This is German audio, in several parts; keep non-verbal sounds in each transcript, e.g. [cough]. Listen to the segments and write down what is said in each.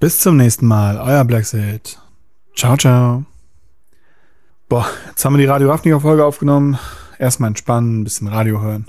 Bis zum nächsten Mal, euer Blackset. Ciao, ciao. Boah, jetzt haben wir die Radio Ravniger Folge aufgenommen. Erstmal entspannen, ein bisschen Radio hören.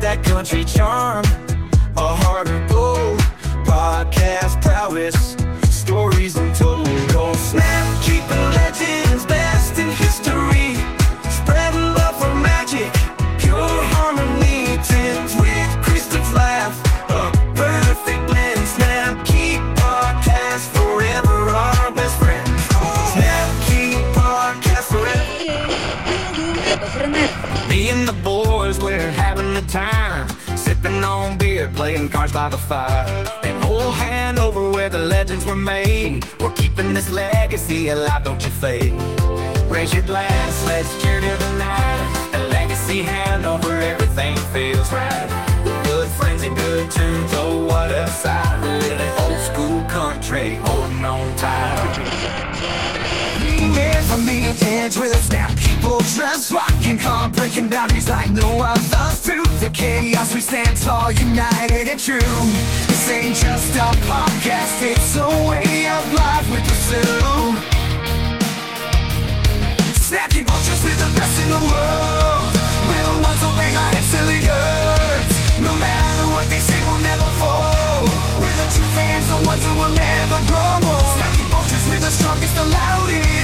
That country charm, a heart cards by the fire. And whole hand over where the legends were made. We're keeping this legacy alive, don't you fade. Raise your glass, let's cheer to the night. A legacy hand over everything feels right. Good friends and good tunes, oh what a sight. Really old school country, holding on tight. From the edge with a snap People just rocking hard Breaking boundaries like no other Through the chaos we stand tall United and true. This ain't just a podcast. It's a way of life we pursue Snapping vultures with the best in the world. We're the ones bang our heads to the earth. No matter what they say we'll never fall. We're the true fans, the ones who will never grow old Snapping vultures with the strongest, the loudest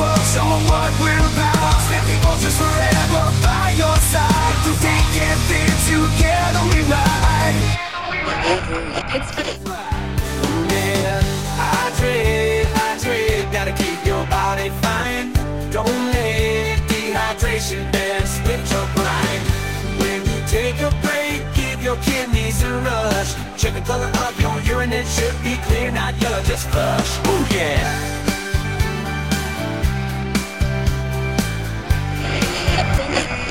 world, what we're about. Snapping vultures forever by your side. Through thick and thin, together we ride. Yeah, hydrate, hydrate Gotta keep your body fine. Don't let dehydration then split your grind. When you take a break, give your kidneys a rush. Check the color of your urine, it should be clear Not yellow, just flush, ooh yeah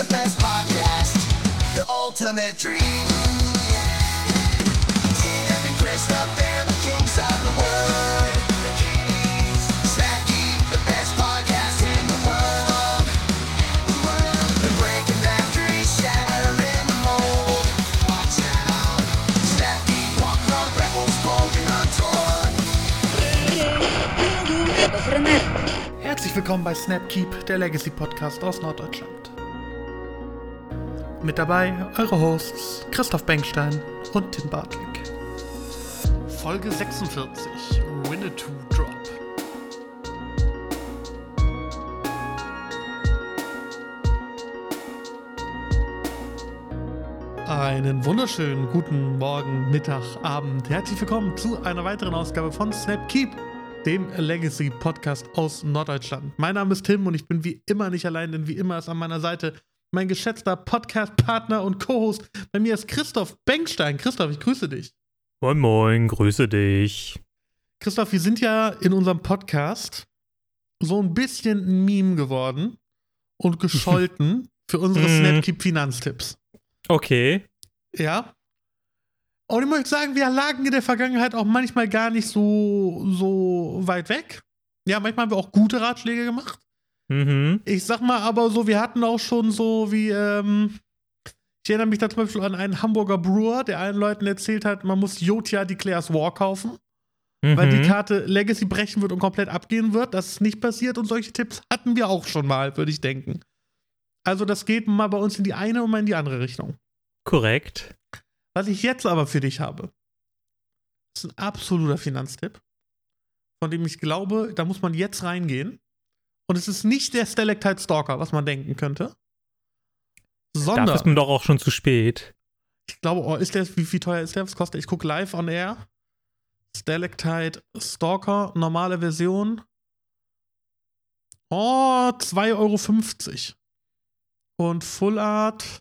the best podcast The ultimate dream. Tim and Christoph, they're the kings of the world Snap keep the best podcast in the world. They're breaking boundaries, shattering the mold. Watch out. Snap keep walk on rebels, golden untorn Herzlich willkommen bei Snapkeep, der Legacy Podcast aus Norddeutschland. Mit dabei eure Hosts Christoph Bengstein und Tim Bartlick. Folge 46, Winnetou Drop. Einen wunderschönen guten Morgen, Mittag, Abend. Herzlich willkommen zu einer weiteren Ausgabe von Snapkeep, dem Legacy Podcast aus Norddeutschland. Mein Name ist Tim und ich bin wie immer nicht allein, denn wie immer ist an meiner Seite mein geschätzter Podcast-Partner und Co-Host. Bei mir ist Christoph Bengstein. Christoph, ich grüße dich. Moin Moin, grüße dich. Christoph, wir sind ja in unserem Podcast so ein bisschen ein Meme geworden und gescholten [laughs] für unsere Mhm. Snapkeep Finanztipps. Okay. Ja. Und ich möchte sagen, wir lagen in der Vergangenheit auch manchmal gar nicht so, so weit weg. Ja, manchmal haben wir auch gute Ratschläge gemacht. Mhm. Ich sag mal aber so, wir hatten auch schon so wie, ähm, ich erinnere mich da zum Beispiel an einen Hamburger Brewer, der allen Leuten erzählt hat, man muss Jotia Declares War kaufen. weil die Mhm. Karte Legacy brechen wird und komplett abgehen wird. Das ist nicht passiert und solche Tipps hatten wir auch schon mal, würde ich denken. Also das geht mal bei uns in die eine und mal in die andere Richtung. Korrekt. Was ich jetzt aber für dich habe, ist ein absoluter Finanztipp, von dem ich glaube, da muss man jetzt reingehen. Und es ist nicht der Stalactite Stalker, was man denken könnte. Sondern, Dafür ist man doch auch schon zu spät. ich glaube, oh, ist der, wie, wie teuer ist der? Was kostet der? Ich gucke live on air. Stalactite Stalker, normale Version. Oh, 2,50 Euro. Und Full Art,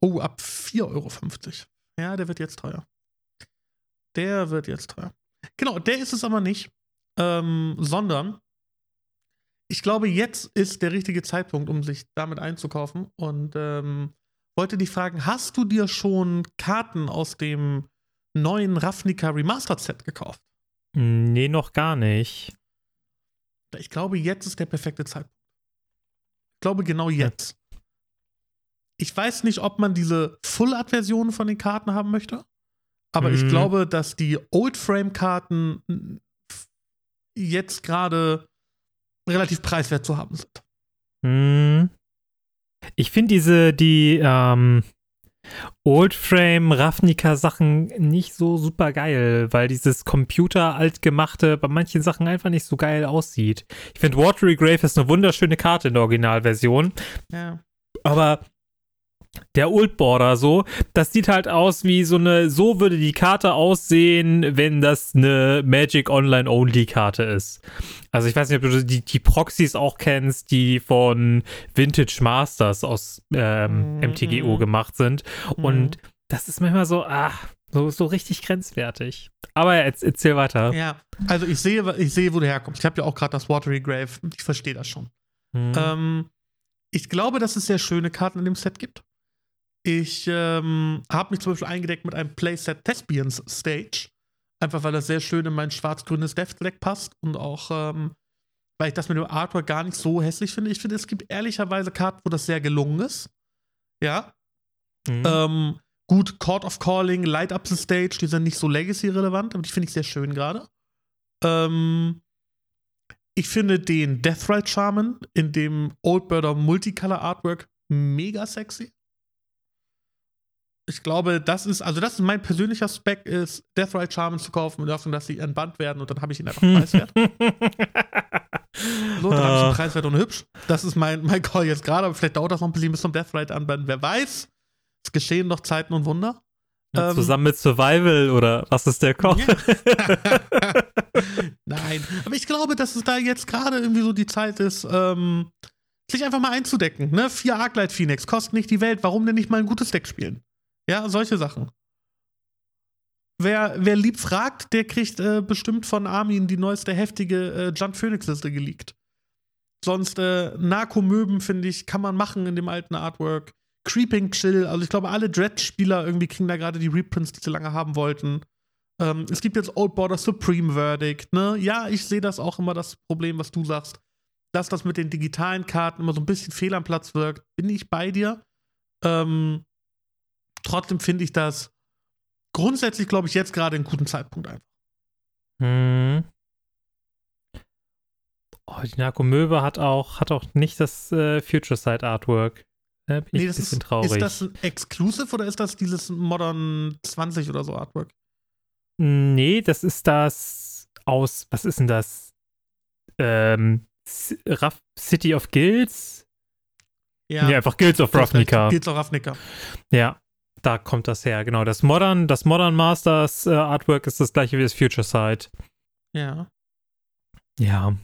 oh, ab 4,50 Euro. Ja, der wird jetzt teuer. Der wird jetzt teuer. Genau, der ist es aber nicht. Ähm, sondern ich glaube, jetzt ist der richtige Zeitpunkt, um sich damit einzukaufen. Und ähm, wollte dich fragen, hast du dir schon Karten aus dem neuen Ravnica Remastered Set gekauft? Nee, noch gar nicht. Ich glaube, jetzt ist der perfekte Zeitpunkt. Ich glaube, genau jetzt. Ich weiß nicht, ob man diese Full-Art-Version von den Karten haben möchte, aber ich Mhm. glaube, dass die Old-Frame-Karten mm, jetzt gerade relativ preiswert zu haben sind. Hm. Ich finde diese, die ähm, Old-Frame Ravnica-Sachen nicht so super geil, weil dieses Computer-Altgemachte bei manchen Sachen einfach nicht so geil aussieht. Ich finde Watery Grave ist eine wunderschöne Karte in der Originalversion, Ja. aber der Old Border so, das sieht halt aus wie so eine, so würde die Karte aussehen, wenn das eine Magic Online Only Karte ist. Also ich weiß nicht, ob du die, die Proxys auch kennst, die von Vintage Masters aus ähm, Mhm, MTGO mhm. gemacht sind. Und das ist manchmal so, ah, so, so richtig grenzwertig. Aber erzähl weiter. Ja, also ich sehe, ich sehe, wo du herkommst. Ich habe ja auch gerade das Watery Grave. Ich verstehe das schon. Hm. Ähm, ich glaube, dass es sehr schöne Karten in dem Set gibt. Ich ähm, habe mich zum Beispiel eingedeckt mit einem Playset Thespians Stage. Einfach weil das sehr schön in mein schwarz-grünes Death Deck passt und auch, ähm, weil ich das mit dem Artwork gar nicht so hässlich finde. Ich finde, es gibt ehrlicherweise Karten, wo das sehr gelungen ist. Ja. Hm. Ähm, gut, Court of Calling, Light Up the Stage, die sind nicht so Legacy-relevant, aber die finde ich sehr schön gerade. Ähm, ich finde den Deathrite Shaman in dem Old Birder Multicolor Artwork mega sexy. Ich glaube, das ist, also das ist mein persönlicher Spec, ist Deathrite Shaman zu kaufen und hoffen, dass sie entbannt werden und dann habe ich ihn einfach [laughs] preiswert. So, dann habe ich ihn preiswert und hübsch. Das ist mein, mein Call jetzt gerade, aber vielleicht dauert das noch ein bisschen bis zum Deathrite anbannen. Wer weiß. Es geschehen noch Zeiten und Wunder. Ja, ähm, Zusammen mit Survival oder was ist der Koch? [laughs] Nein, aber ich glaube, dass es da jetzt gerade irgendwie so die Zeit ist, ähm, sich einfach mal einzudecken. Ne? Vier Arclight Phoenix kostet nicht die Welt. Warum denn nicht mal ein gutes Deck spielen? Ja, solche Sachen. Wer, wer lieb fragt, der kriegt äh, bestimmt von Armin die neueste heftige äh, Junt Phoenix-Liste geleakt. Sonst äh, Narkomöben, finde ich, kann man machen in dem alten Artwork. Creeping Chill, also ich glaube, alle Dread-Spieler irgendwie kriegen da gerade die Reprints, die sie lange haben wollten. Ähm, es gibt jetzt Old Border Supreme Verdict, ne? Ja, ich sehe das auch immer das Problem, was du sagst, dass das mit den digitalen Karten immer so ein bisschen fehl am Platz wirkt. Bin ich bei dir? Ähm, trotzdem finde ich das grundsätzlich, glaube ich, jetzt gerade einen guten Zeitpunkt einfach. Hm. Oh, die Narkomöwe hat auch, hat auch nicht das äh, Future Side Artwork. Da bin ich ein bisschen ist, traurig. ist das ein Exclusive oder ist das dieses Modern 20 oder so Artwork? nee, das ist das aus, was ist denn das? Ähm, Raff City of Guilds? Ja, Nee, einfach Guilds of. Ravnica. Geht's auch Ravnica. Ja, da kommt das her, genau. Das Modern, das Modern Masters äh, Artwork ist das gleiche wie das Future Side. Ja. Ja.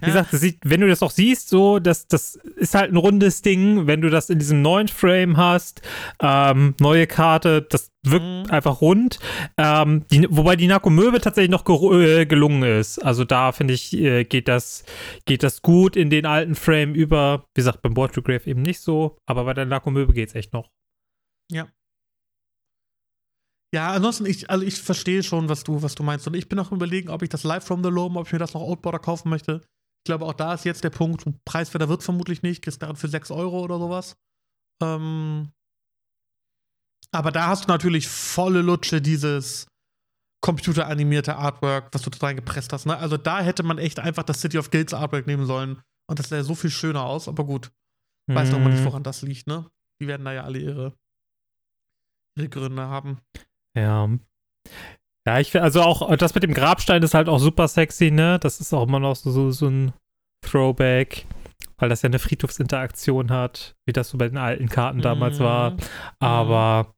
Wie Ja. gesagt, sieht, wenn du das auch siehst, so, das, das ist halt ein rundes Ding, wenn du das in diesem neuen Frame hast, ähm, neue Karte, das wirkt Mhm. einfach rund. Ähm, die, wobei die Narkomöwe tatsächlich noch ge äh, gelungen ist. Also da finde ich, äh, geht das, geht das gut in den alten Frame über. Wie gesagt, beim Board to Grave eben nicht so, aber bei der Narkomöwe geht es echt noch. Ja, ansonsten, ich, also ich verstehe schon, was du, was du meinst. Und ich bin auch überlegen, ob ich das Live from the Loam, ob ich mir das noch Outborder kaufen möchte. Ich glaube, auch da ist jetzt der Punkt, preiswerter wird vermutlich nicht, kriegst daran für 6 Euro oder sowas. Ähm, aber da hast du natürlich volle Lutsche dieses computeranimierte Artwork, was du da reingepresst hast. Ne? Also da hätte man echt einfach das City of Guilds Artwork nehmen sollen. Und das sähe so viel schöner aus, aber gut. Weiß doch mal nicht, Mhm. woran das liegt, ne? Die werden da ja alle ihre, ihre Gründe haben. Ja. Ja, ich finde, also auch das mit dem Grabstein ist halt auch super sexy, ne? Das ist auch immer noch so, so, so ein Throwback, weil das ja eine Friedhofsinteraktion hat, wie das so bei den alten Karten damals war. Mhm. Aber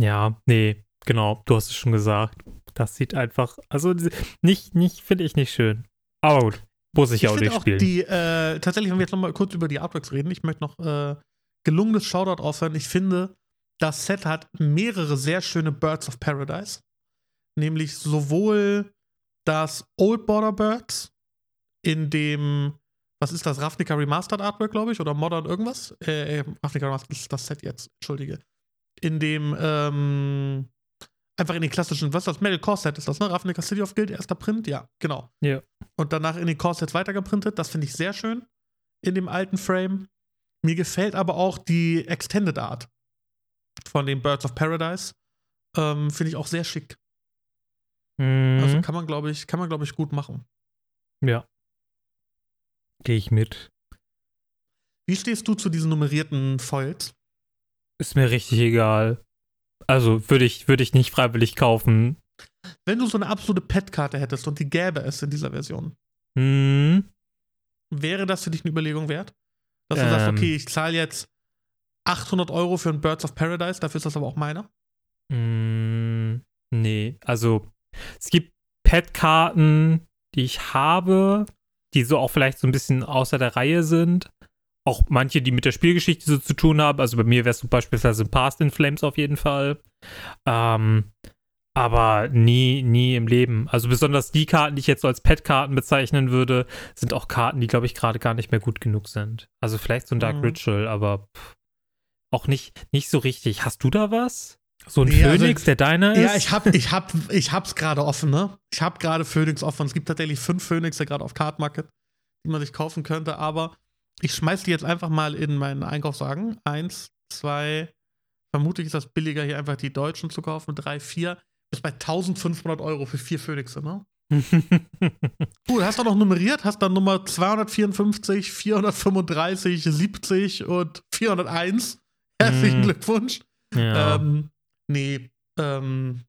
ja, nee, genau, du hast es schon gesagt. Das sieht einfach, also nicht, nicht, finde ich nicht schön. Aber gut, muss ich, Ich auch nicht auch spielen. die, äh, tatsächlich, wenn wir jetzt noch mal kurz über die Artworks reden, ich möchte noch äh, gelungenes Shoutout aufhören. Ich finde, das Set hat mehrere sehr schöne Birds of Paradise. Nämlich sowohl das Old Border Birds in dem, was ist das, Ravnica Remastered Artwork, glaube ich, oder Modern irgendwas? Äh, äh, Ravnica Remastered ist das Set jetzt, entschuldige. In dem, ähm, einfach in den klassischen, was ist das, Metal Core Set ist das, ne? Ravnica City of Guild, erster Print, ja, genau. Ja. Und danach in den Core Sets weitergeprintet, das finde ich sehr schön in dem alten Frame. Mir gefällt aber auch die Extended Art von den Birds of Paradise. Ähm, finde ich auch sehr schick. Mhm. Also kann man, glaube ich, kann man, glaube ich, gut machen. ja. Gehe ich mit. Wie stehst du zu diesen nummerierten Foils? Ist mir richtig egal. Also würde ich, würde ich nicht freiwillig kaufen. Wenn du so eine absolute Pet-Karte hättest und die gäbe es in dieser Version, Hm. wäre das für dich eine Überlegung wert? Dass du sagst, Ähm. okay, ich zahle jetzt 800 Euro für ein Birds of Paradise, dafür ist das aber auch meiner? Mm, nee, also es gibt Pet-Karten, die ich habe, die so auch vielleicht so ein bisschen außer der Reihe sind. Auch manche, die mit der Spielgeschichte so zu tun haben. Also bei mir wärst du beispielsweise Past in Flames auf jeden Fall. Ähm, aber nie, nie im Leben. Also besonders die Karten, die ich jetzt so als Pet-Karten bezeichnen würde, sind auch Karten, die, glaube ich, gerade gar nicht mehr gut genug sind. Also vielleicht so ein Dark Mhm. Ritual, aber pff, auch nicht, nicht so richtig. Hast du da was? So ein Nee, also- Phönix, der deiner ist? Ja, ich hab, ich hab, ich hab's gerade offen, ne? Ich hab gerade Phoenix offen. Es gibt tatsächlich fünf Phoenixe gerade auf Card Market, die man sich kaufen könnte, aber ich schmeiß die jetzt einfach mal in meinen Einkaufswagen. Eins, zwei, vermutlich ist das billiger, hier einfach die Deutschen zu kaufen. Drei, vier, bis bei 1500 Euro für vier Phoenixe, ne? [laughs] Cool, hast du noch nummeriert? Hast dann Nummer 254, 435, 70 und 401. Herzlichen Mhm. Glückwunsch. ja. Ähm, nee, ähm,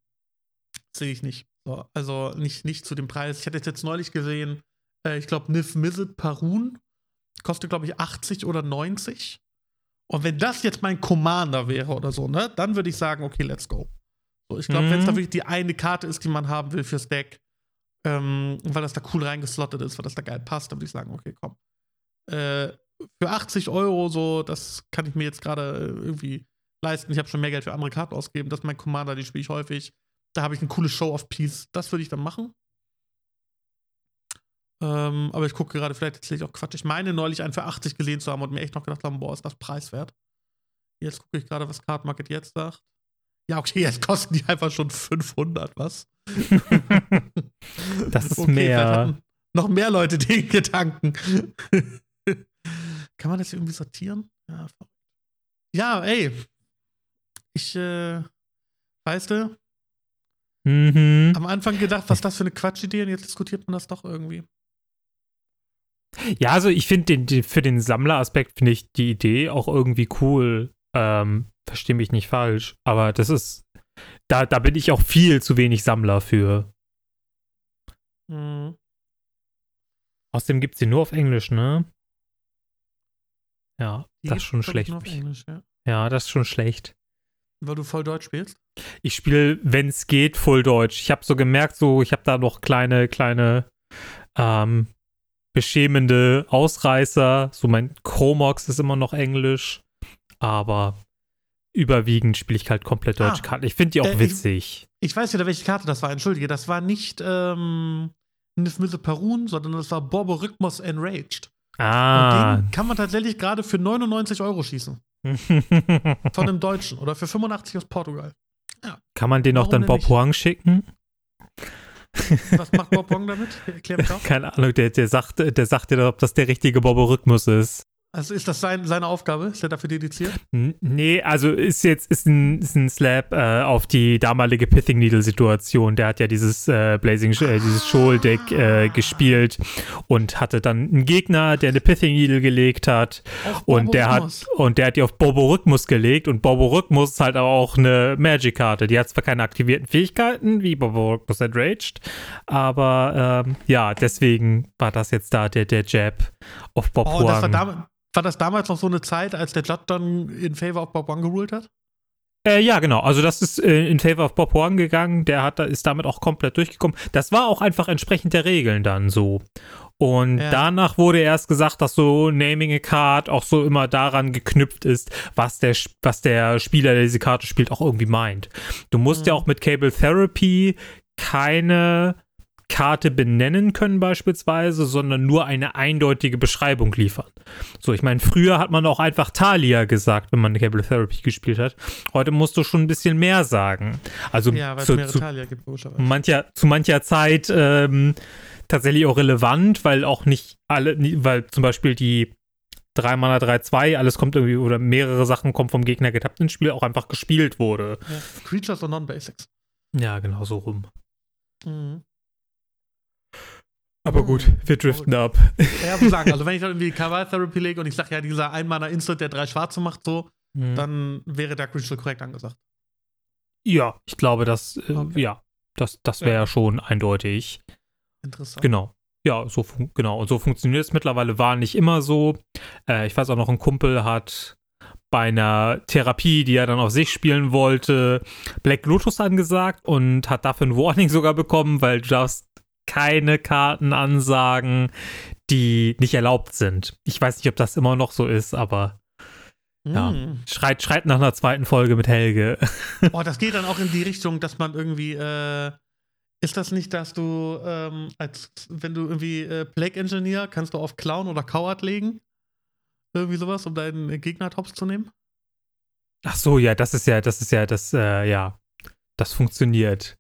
sehe ich nicht. So, also nicht, nicht zu dem Preis. Ich hatte es jetzt neulich gesehen, äh, ich glaube, Nif Mizzet Parun kostet, glaube ich, 80 oder 90. Und wenn das jetzt mein Commander wäre oder so, ne, dann würde ich sagen, okay, let's go. So, ich glaube, wenn es da Mhm. wirklich die eine Karte ist, die man haben will fürs Deck, ähm, weil das da cool reingeslottet ist, weil das da geil passt, dann würde ich sagen, okay, komm. Äh, für 80 Euro so, das kann ich mir jetzt gerade äh, irgendwie leisten. Ich habe schon mehr Geld für andere Karten ausgegeben. Das ist mein Commander, die spiele ich häufig. Da habe ich eine coole Show of Peace. Das würde ich dann machen. Ähm, aber ich gucke gerade, vielleicht erzähle ich auch Quatsch. Ich meine, neulich einen für 80 gesehen zu haben und mir echt noch gedacht haben, boah, ist das preiswert. Jetzt gucke ich gerade, was Card Market jetzt sagt. Ja, okay, jetzt kosten die einfach schon 500, was? [laughs] Das ist Okay, mehr. Noch mehr Leute den Gedanken. Kann man das irgendwie sortieren? Ja, ja ey. Ich, äh, weißt du, Mhm. am Anfang gedacht, was ist das für eine Quatschidee und jetzt diskutiert man das doch irgendwie. Ja, also ich finde für den Sammleraspekt finde ich die Idee auch irgendwie cool. Ähm, verstehe mich nicht falsch. Aber das ist, da, da bin ich auch viel zu wenig Sammler für. Mhm. Außerdem gibt es den nur auf Englisch, ne? Ja, Die das ist schon ich, schlecht. Englisch, ja. Ja, das ist schon schlecht. Weil du voll Deutsch spielst. Ich spiele, wenn es geht, voll Deutsch. Ich habe so gemerkt, so, ich habe da noch kleine, kleine, ähm, beschämende Ausreißer. So mein Chromox ist immer noch Englisch. Aber überwiegend spiele ich halt komplett Ah. deutsche Karten. Ich finde die auch Äh, ich- witzig. Ich weiß wieder, welche Karte das war. Entschuldige, das war nicht ähm, Nifmisse Perun, sondern das war Bobo Rhythmus Enraged. Ah. Und den kann man tatsächlich gerade für 99 Euro schießen. [laughs] Von einem Deutschen. Oder für 85 aus Portugal. Kann man den auch dann Bob? Huang schicken? [laughs] Was macht Bob Wong damit? Erklär mich auch. [laughs] Keine Ahnung, der, der sagt, der sagt dir, ob das der richtige Boborhythmus ist. Also ist das sein, seine Aufgabe? Ist er dafür dediziert? Nee, also ist jetzt ist ein, ist ein Slap äh, auf die damalige Pithing Needle Situation. Der hat ja dieses äh, Blazing, äh, dieses Shoal Deck äh, gespielt und hatte dann einen Gegner, der eine Pithing Needle gelegt hat Auf und der hat und der hat die auf Borborygmus gelegt und Borborygmus ist halt aber auch eine Magic Karte. Die hat zwar keine aktivierten Fähigkeiten wie Borborygmus Enraged, aber ähm, ja, deswegen war das jetzt da der der Jab auf Bob Oh, war, das damals noch so eine Zeit, als der Judd dann in favor of Bob One geruled hat? Äh, ja, genau. Also das ist äh, in favor of Bob Huang gegangen. Der hat, ist damit auch komplett durchgekommen. Das war auch einfach entsprechend der Regeln dann so. Und Ja. danach wurde erst gesagt, dass so Naming a Card auch so immer daran geknüpft ist, was der, was der Spieler, der diese Karte spielt, auch irgendwie meint. Du musst ja auch mit Cable Therapy keine Karte benennen können beispielsweise, sondern nur eine eindeutige Beschreibung liefern. So, ich meine, früher hat man auch einfach Talia gesagt, wenn man Cable Therapy gespielt hat. Heute musst du schon ein bisschen mehr sagen. Also Ja, zu, mehrere zu, Talia gibt, mancher, zu mancher Zeit ähm, tatsächlich auch relevant, weil auch nicht alle, weil zum Beispiel die 3 Mana 3-2, alles kommt irgendwie, oder mehrere Sachen kommen vom Gegner getappt ins Spiel, auch einfach gespielt wurde. Ja. Creatures und Non-Basics. Ja, genau so rum. Mhm. Aber gut, wir driften ab. Ja, muss sagen, also wenn ich dann [laughs] irgendwie Kaval Therapy lege und ich sage ja, dieser Einmaler Instant, der drei Schwarze macht, so, Mhm. dann wäre Dark Ritual korrekt angesagt. Ja, ich glaube, das, äh, Okay. ja, das, das wäre Ja. schon eindeutig. Interessant. Genau. Ja, so genau. Und so funktioniert es mittlerweile. War nicht immer so. Äh, ich weiß auch noch, ein Kumpel hat bei einer Therapie, die er dann auf sich spielen wollte, Black Lotus angesagt und hat dafür ein Warning [laughs] sogar bekommen, weil du darfst keine Karten ansagen, die nicht erlaubt sind. Ich weiß nicht, ob das immer noch so ist, aber ja. Mhm. schreit, schreit nach einer zweiten Folge mit Helge. [laughs] Boah, das geht dann auch in die Richtung, dass man irgendwie, äh, ist das nicht, dass du, ähm, als wenn du irgendwie äh, Plague Engineer, kannst du auf Clown oder Coward legen? Irgendwie sowas, um deinen Gegner tops zu nehmen? Ach so, ja, das ist ja, das ist ja, das, äh, ja, das funktioniert.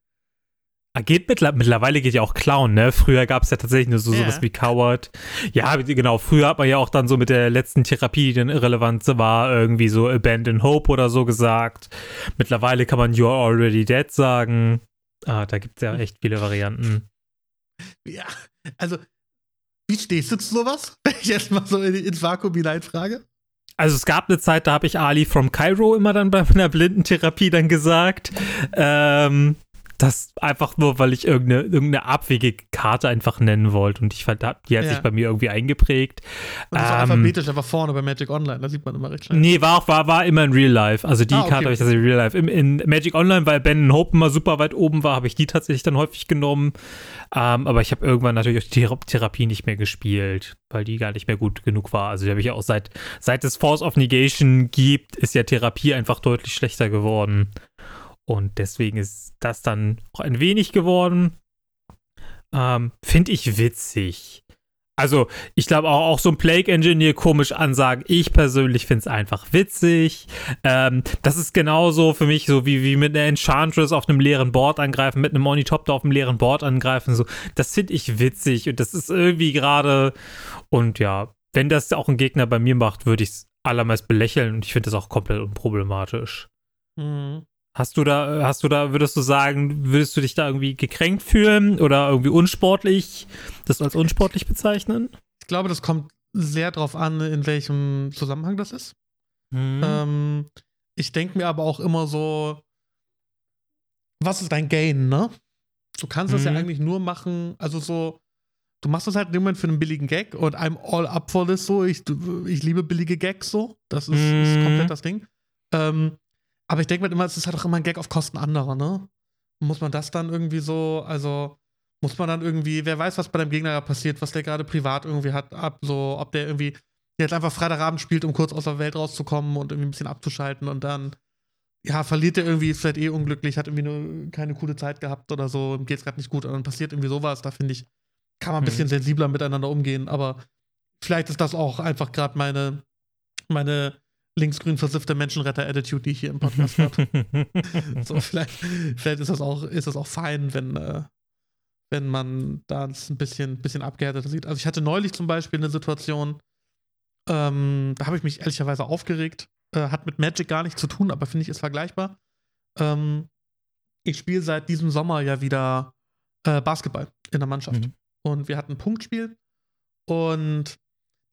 Ah, Geht mittler mittlerweile geht ja auch Clown, ne? Früher gab es ja tatsächlich nur so Ja. sowas wie Coward. Ja, genau, früher hat man ja auch dann so mit der letzten Therapie, die dann irrelevant war, irgendwie so Abandon Hope oder so gesagt. Mittlerweile kann man You're Already Dead sagen. Ah, da gibt es ja echt viele Varianten. Ja, also, wie stehst du zu sowas? [laughs] Wenn ich jetzt mal so in, ins Vakuum hineinfrage. Also es gab eine Zeit, da habe ich Ali from Cairo immer dann bei meiner Blindentherapie dann gesagt. Ähm, das einfach nur, weil ich irgendeine, irgendeine abwegige Karte einfach nennen wollte. Und ich fand, die hat Ja. sich bei mir irgendwie eingeprägt. Und das ist Ähm, alphabetisch einfach vorne bei Magic Online, da sieht man immer recht schnell. Nee, war, auch, war, war immer in Real Life. Also die Ah, okay, Karte habe ich tatsächlich in Real Life. Im, in Magic Online, weil Ben Hope immer super weit oben war, habe ich die tatsächlich dann häufig genommen. Ähm, aber ich habe irgendwann natürlich auch die Thera- Therapie nicht mehr gespielt, weil die gar nicht mehr gut genug war. Also die habe ich auch seit, seit es Force of Negation gibt, ist ja Therapie einfach deutlich schlechter geworden. Und deswegen ist das dann auch ein wenig geworden. Ähm, Finde ich witzig. Also, ich glaube auch, auch so ein Plague Engineer komisch ansagen. Ich persönlich finde es einfach witzig. Ähm, das ist genauso für mich so wie, wie mit einer Enchantress auf einem leeren Board angreifen, mit einem Onitopter auf einem leeren Board angreifen. So, das finde ich witzig und das ist irgendwie gerade. Und ja, wenn das auch ein Gegner bei mir macht, würde ich es allermeist belächeln und ich finde das auch komplett unproblematisch. Mhm. Hast du da, hast du da, würdest du sagen, würdest du dich da irgendwie gekränkt fühlen oder irgendwie unsportlich, das als unsportlich bezeichnen? Ich glaube, das kommt sehr drauf an, in welchem Zusammenhang das ist. Mhm. Ähm, ich denke mir aber auch immer so, was ist dein Gain, ne? Du kannst das ja Mhm. eigentlich nur machen, also so, du machst das halt in dem Moment für einen billigen Gag und I'm all up for this so. Ich, ich liebe billige Gags so. Das ist, ist Mhm. komplett das Ding. Ähm, aber ich denke mir immer, es ist halt auch immer ein Gag auf Kosten anderer, ne? Muss man das dann irgendwie so, also muss man dann irgendwie, wer weiß, was bei deinem Gegner passiert, was der gerade privat irgendwie hat, ab, so, ob der irgendwie jetzt einfach Freitagabend spielt, um kurz aus der Welt rauszukommen und irgendwie ein bisschen abzuschalten und dann, ja, verliert er irgendwie, ist vielleicht eh unglücklich, hat irgendwie nur keine coole Zeit gehabt oder so, ihm geht's gerade nicht gut und dann passiert irgendwie sowas, da finde ich, kann man ein Mhm. bisschen sensibler miteinander umgehen, aber vielleicht ist das auch einfach gerade meine, meine linksgrün versiffte Menschenretter-Attitude, die ich hier im Podcast habe. [laughs] So, vielleicht, vielleicht ist das auch, ist das auch fein, wenn, äh, wenn man das ein bisschen, bisschen abgehärteter sieht. Also ich hatte neulich zum Beispiel eine Situation, Ähm, da habe ich mich ehrlicherweise aufgeregt. Äh, hat mit Magic gar nichts zu tun, aber finde ich ist vergleichbar. Ähm, ich spiele seit diesem Sommer ja wieder äh, Basketball in der Mannschaft. Mhm. Und wir hatten ein Punktspiel. Und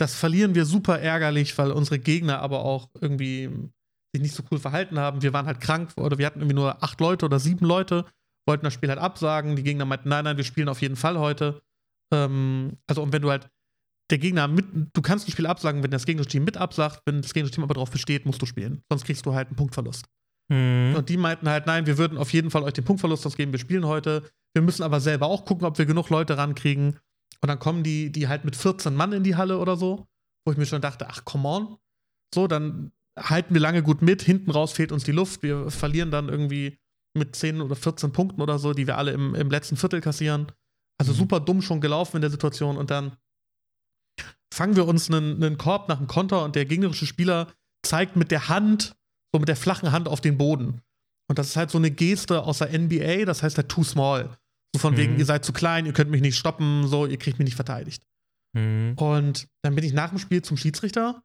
das verlieren wir super ärgerlich, weil unsere Gegner aber auch irgendwie sich nicht so cool verhalten haben. Wir waren halt krank oder wir hatten irgendwie nur acht Leute oder sieben Leute, wollten das Spiel halt absagen. Die Gegner meinten, nein, nein, wir spielen auf jeden Fall heute. Ähm, also, und wenn du halt der Gegner mit, du kannst ein Spiel absagen, wenn das gegnerische Team mit absagt, wenn das gegnerische Team aber darauf besteht, musst du spielen. Sonst kriegst du halt einen Punktverlust. Mhm. Und die meinten halt, nein, wir würden auf jeden Fall euch den Punktverlust ausgeben, wir spielen heute. Wir müssen aber selber auch gucken, ob wir genug Leute rankriegen. Und dann kommen die, die halt mit 14 Mann in die Halle oder so, wo ich mir schon dachte, ach, come on. So, dann halten wir lange gut mit, hinten raus fehlt uns die Luft. Wir verlieren dann irgendwie mit 10 oder 14 Punkten oder so, die wir alle im, im letzten Viertel kassieren. Also Mhm. super dumm schon gelaufen in der Situation. Und dann fangen wir uns einen, einen Korb nach dem Konter und der gegnerische Spieler zeigt mit der Hand, so mit der flachen Hand auf den Boden. Und das ist halt so eine Geste aus der NBA, das heißt halt too small. So von wegen, Mhm. ihr seid zu klein, ihr könnt mich nicht stoppen, so, ihr kriegt mich nicht verteidigt. Mhm. Und dann bin ich nach dem Spiel zum Schiedsrichter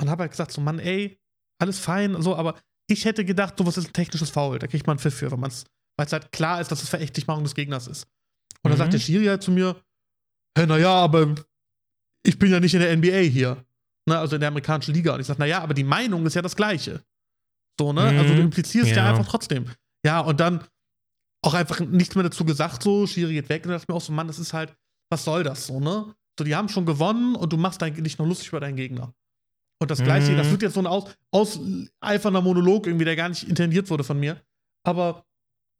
und habe halt gesagt: So, Mann, ey, alles fein, so, aber ich hätte gedacht, sowas ist ein technisches Foul. Da kriegt man einen Pfiff für, weil es halt klar ist, dass es Verächtlichmachung des Gegners ist. Und dann Mhm. sagt der Schiri halt zu mir: Hä, naja, aber ich bin ja nicht in der NBA hier. Ne, also in der amerikanischen Liga. Und ich sage: Naja, aber die Meinung ist ja das Gleiche. So, ne? Mhm. Also du implizierst ja. Ja. einfach trotzdem. Ja, und dann auch einfach nichts mehr dazu gesagt, so, Schiri geht weg. Und dann dachte ich mir auch so: Mann, das ist halt, was soll das so, ne? So, die haben schon gewonnen und du machst dein, dich noch lustig über deinen Gegner. Und das Gleiche, Mhm. das wird jetzt so ein aus, auseifernder Monolog irgendwie, der gar nicht intendiert wurde von mir. Aber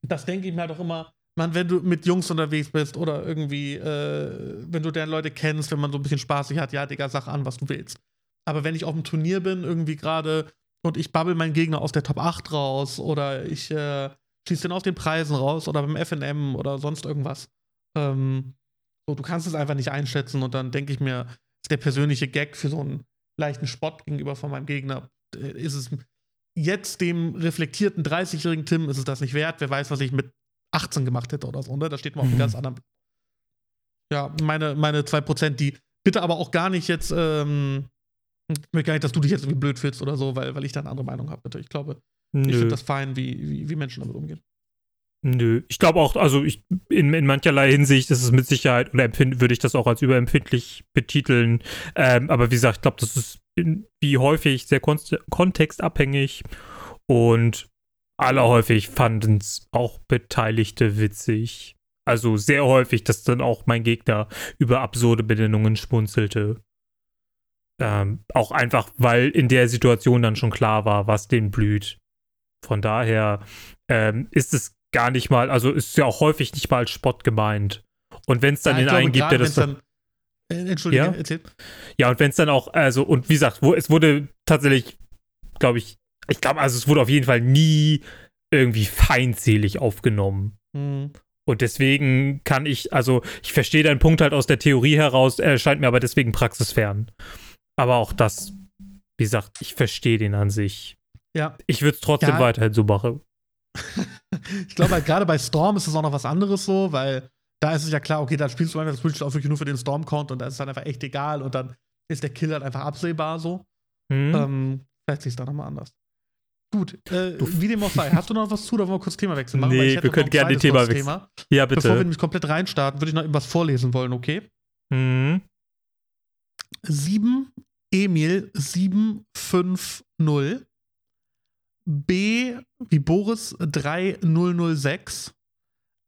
das denke ich mir halt auch immer, man, wenn du mit Jungs unterwegs bist oder irgendwie, äh, wenn du deren Leute kennst, wenn man so ein bisschen spaßig hat, ja, Digga, sag an, was du willst. Aber wenn ich auf dem Turnier bin, irgendwie gerade, und ich babbel meinen Gegner aus der Top 8 raus oder ich äh, schieße den aus den Preisen raus oder beim FNM oder sonst irgendwas. Ähm, so, du kannst es einfach nicht einschätzen und dann denke ich mir, ist der persönliche Gag für so einen leichten Spott gegenüber von meinem Gegner, äh, ist es jetzt dem reflektierten 30-jährigen Tim ist es das nicht wert. Wer weiß, was ich mit 18 gemacht hätte oder so, ne? Da steht man auf einem Mhm. ganz anderen. Ja, meine, meine 2%, die bitte aber auch gar nicht jetzt, ähm, ich möchte gar nicht, dass du dich jetzt irgendwie blöd fühlst oder so, weil, weil ich da eine andere Meinung habe. Ich glaube, ich Nö. finde das fein, wie, wie, wie Menschen damit umgehen. Nö, ich glaube auch, also ich, in, in mancherlei Hinsicht ist es mit Sicherheit, oder würde ich das auch als überempfindlich betiteln. Ähm, aber wie gesagt, ich glaube, das ist in, wie häufig sehr konst- kontextabhängig und allerhäufig fanden es auch Beteiligte witzig. Also sehr häufig, dass dann auch mein Gegner über absurde Benennungen spunzelte. Ähm, auch einfach, weil in der Situation dann schon klar war, was den blüht. Von daher ähm, ist es gar nicht mal, also ist ja auch häufig nicht mal als Spott gemeint. Und wenn es dann Ja, den glaube, einen gibt, der das. dann, äh, Entschuldige, Ja? erzähl. Ja, und wenn es dann auch, also, und wie gesagt, wo, es wurde tatsächlich, glaube ich, ich glaube, also es wurde auf jeden Fall nie irgendwie feindselig aufgenommen. Hm. Und deswegen kann ich, also ich verstehe deinen Punkt halt aus der Theorie heraus, erscheint mir aber deswegen praxisfern. Aber auch das, wie gesagt, ich verstehe den an sich. Ja, Ich würde es trotzdem Ja. weiterhin so machen. [laughs] ich glaube halt gerade bei Storm ist es auch noch was anderes so, weil da ist es ja klar, okay, da spielst du einfach das Spiel auch wirklich nur für den Storm-Count und da ist es dann einfach echt egal und dann ist der Kill halt einfach absehbar so. Hm? Ähm, vielleicht siehst du da nochmal anders. Gut, äh, wie dem auch sei. Hast du noch was zu, oder wollen wir kurz Thema wechseln? Nee, ich hätte wir können gerne zweites Thema wechseln. Thema. ja, Bevor wir bitte. nämlich komplett reinstarten, würde ich noch etwas vorlesen wollen, okay? Hm? 7 Emil 750 B wie Boris 3006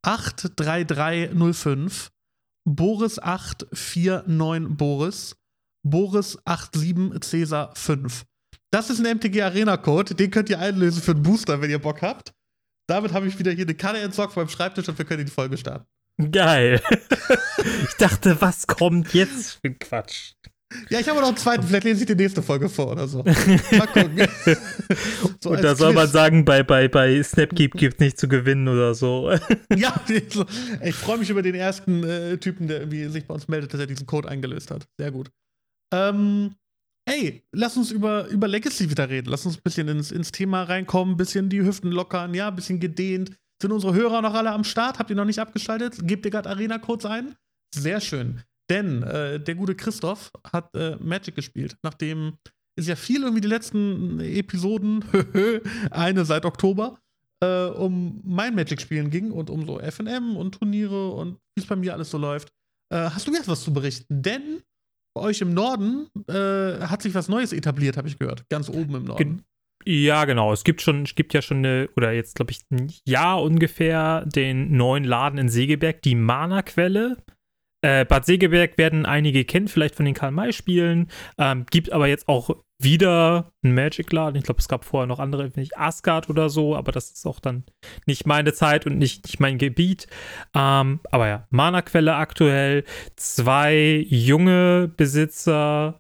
83305 Boris 849 Boris Boris 87 Cäsar 5. Das ist ein MTG Arena Code, den könnt ihr einlösen für einen Booster, wenn ihr Bock habt. Damit habe ich wieder hier eine Kanne entsorgt vom Schreibtisch und wir können die Folge starten. Geil. [laughs] ich dachte, was kommt jetzt für Quatsch? Ja, ich habe noch einen zweiten, vielleicht lese ich die nächste Folge vor oder so. [laughs] Mal gucken. [laughs] So Und da soll man Quiz. sagen, bei, bei, bei Snapkeep gibt es nicht zu gewinnen oder so. [laughs] Ja, ich freue mich über den ersten äh, Typen, der irgendwie sich bei uns meldet, dass er diesen Code eingelöst hat. Sehr gut. Ähm, ey, lass uns über, über Legacy wieder reden. Lass uns ein bisschen ins, ins Thema reinkommen, ein bisschen die Hüften lockern, ja, ein bisschen gedehnt. Sind unsere Hörer noch alle am Start? Habt ihr noch nicht abgeschaltet? Gebt ihr gerade Arena-Codes ein? Sehr schön. Denn äh, der gute Christoph hat äh, Magic gespielt, nachdem es ja viel irgendwie die letzten Episoden, [laughs] eine seit Oktober, äh, um mein Magic-Spielen ging und um so FNM und Turniere und wie es bei mir alles so läuft. Äh, hast du jetzt was zu berichten? Denn bei euch im Norden äh, hat sich was Neues etabliert, habe ich gehört. Ganz oben im Norden. Ja, genau. Es gibt schon, es gibt ja schon eine, oder jetzt glaube ich ein Jahr ungefähr, den neuen Laden in Segeberg, die Mana-Quelle. Äh, Bad Segeberg werden einige kennen, vielleicht von den Karl-May-Spielen. Ähm, gibt aber jetzt auch wieder einen Magic-Laden. Ich glaube, es gab vorher noch andere, nicht Asgard oder so, aber das ist auch dann nicht meine Zeit und nicht, nicht mein Gebiet. Ähm, aber ja, Mana-Quelle aktuell. Zwei junge Besitzer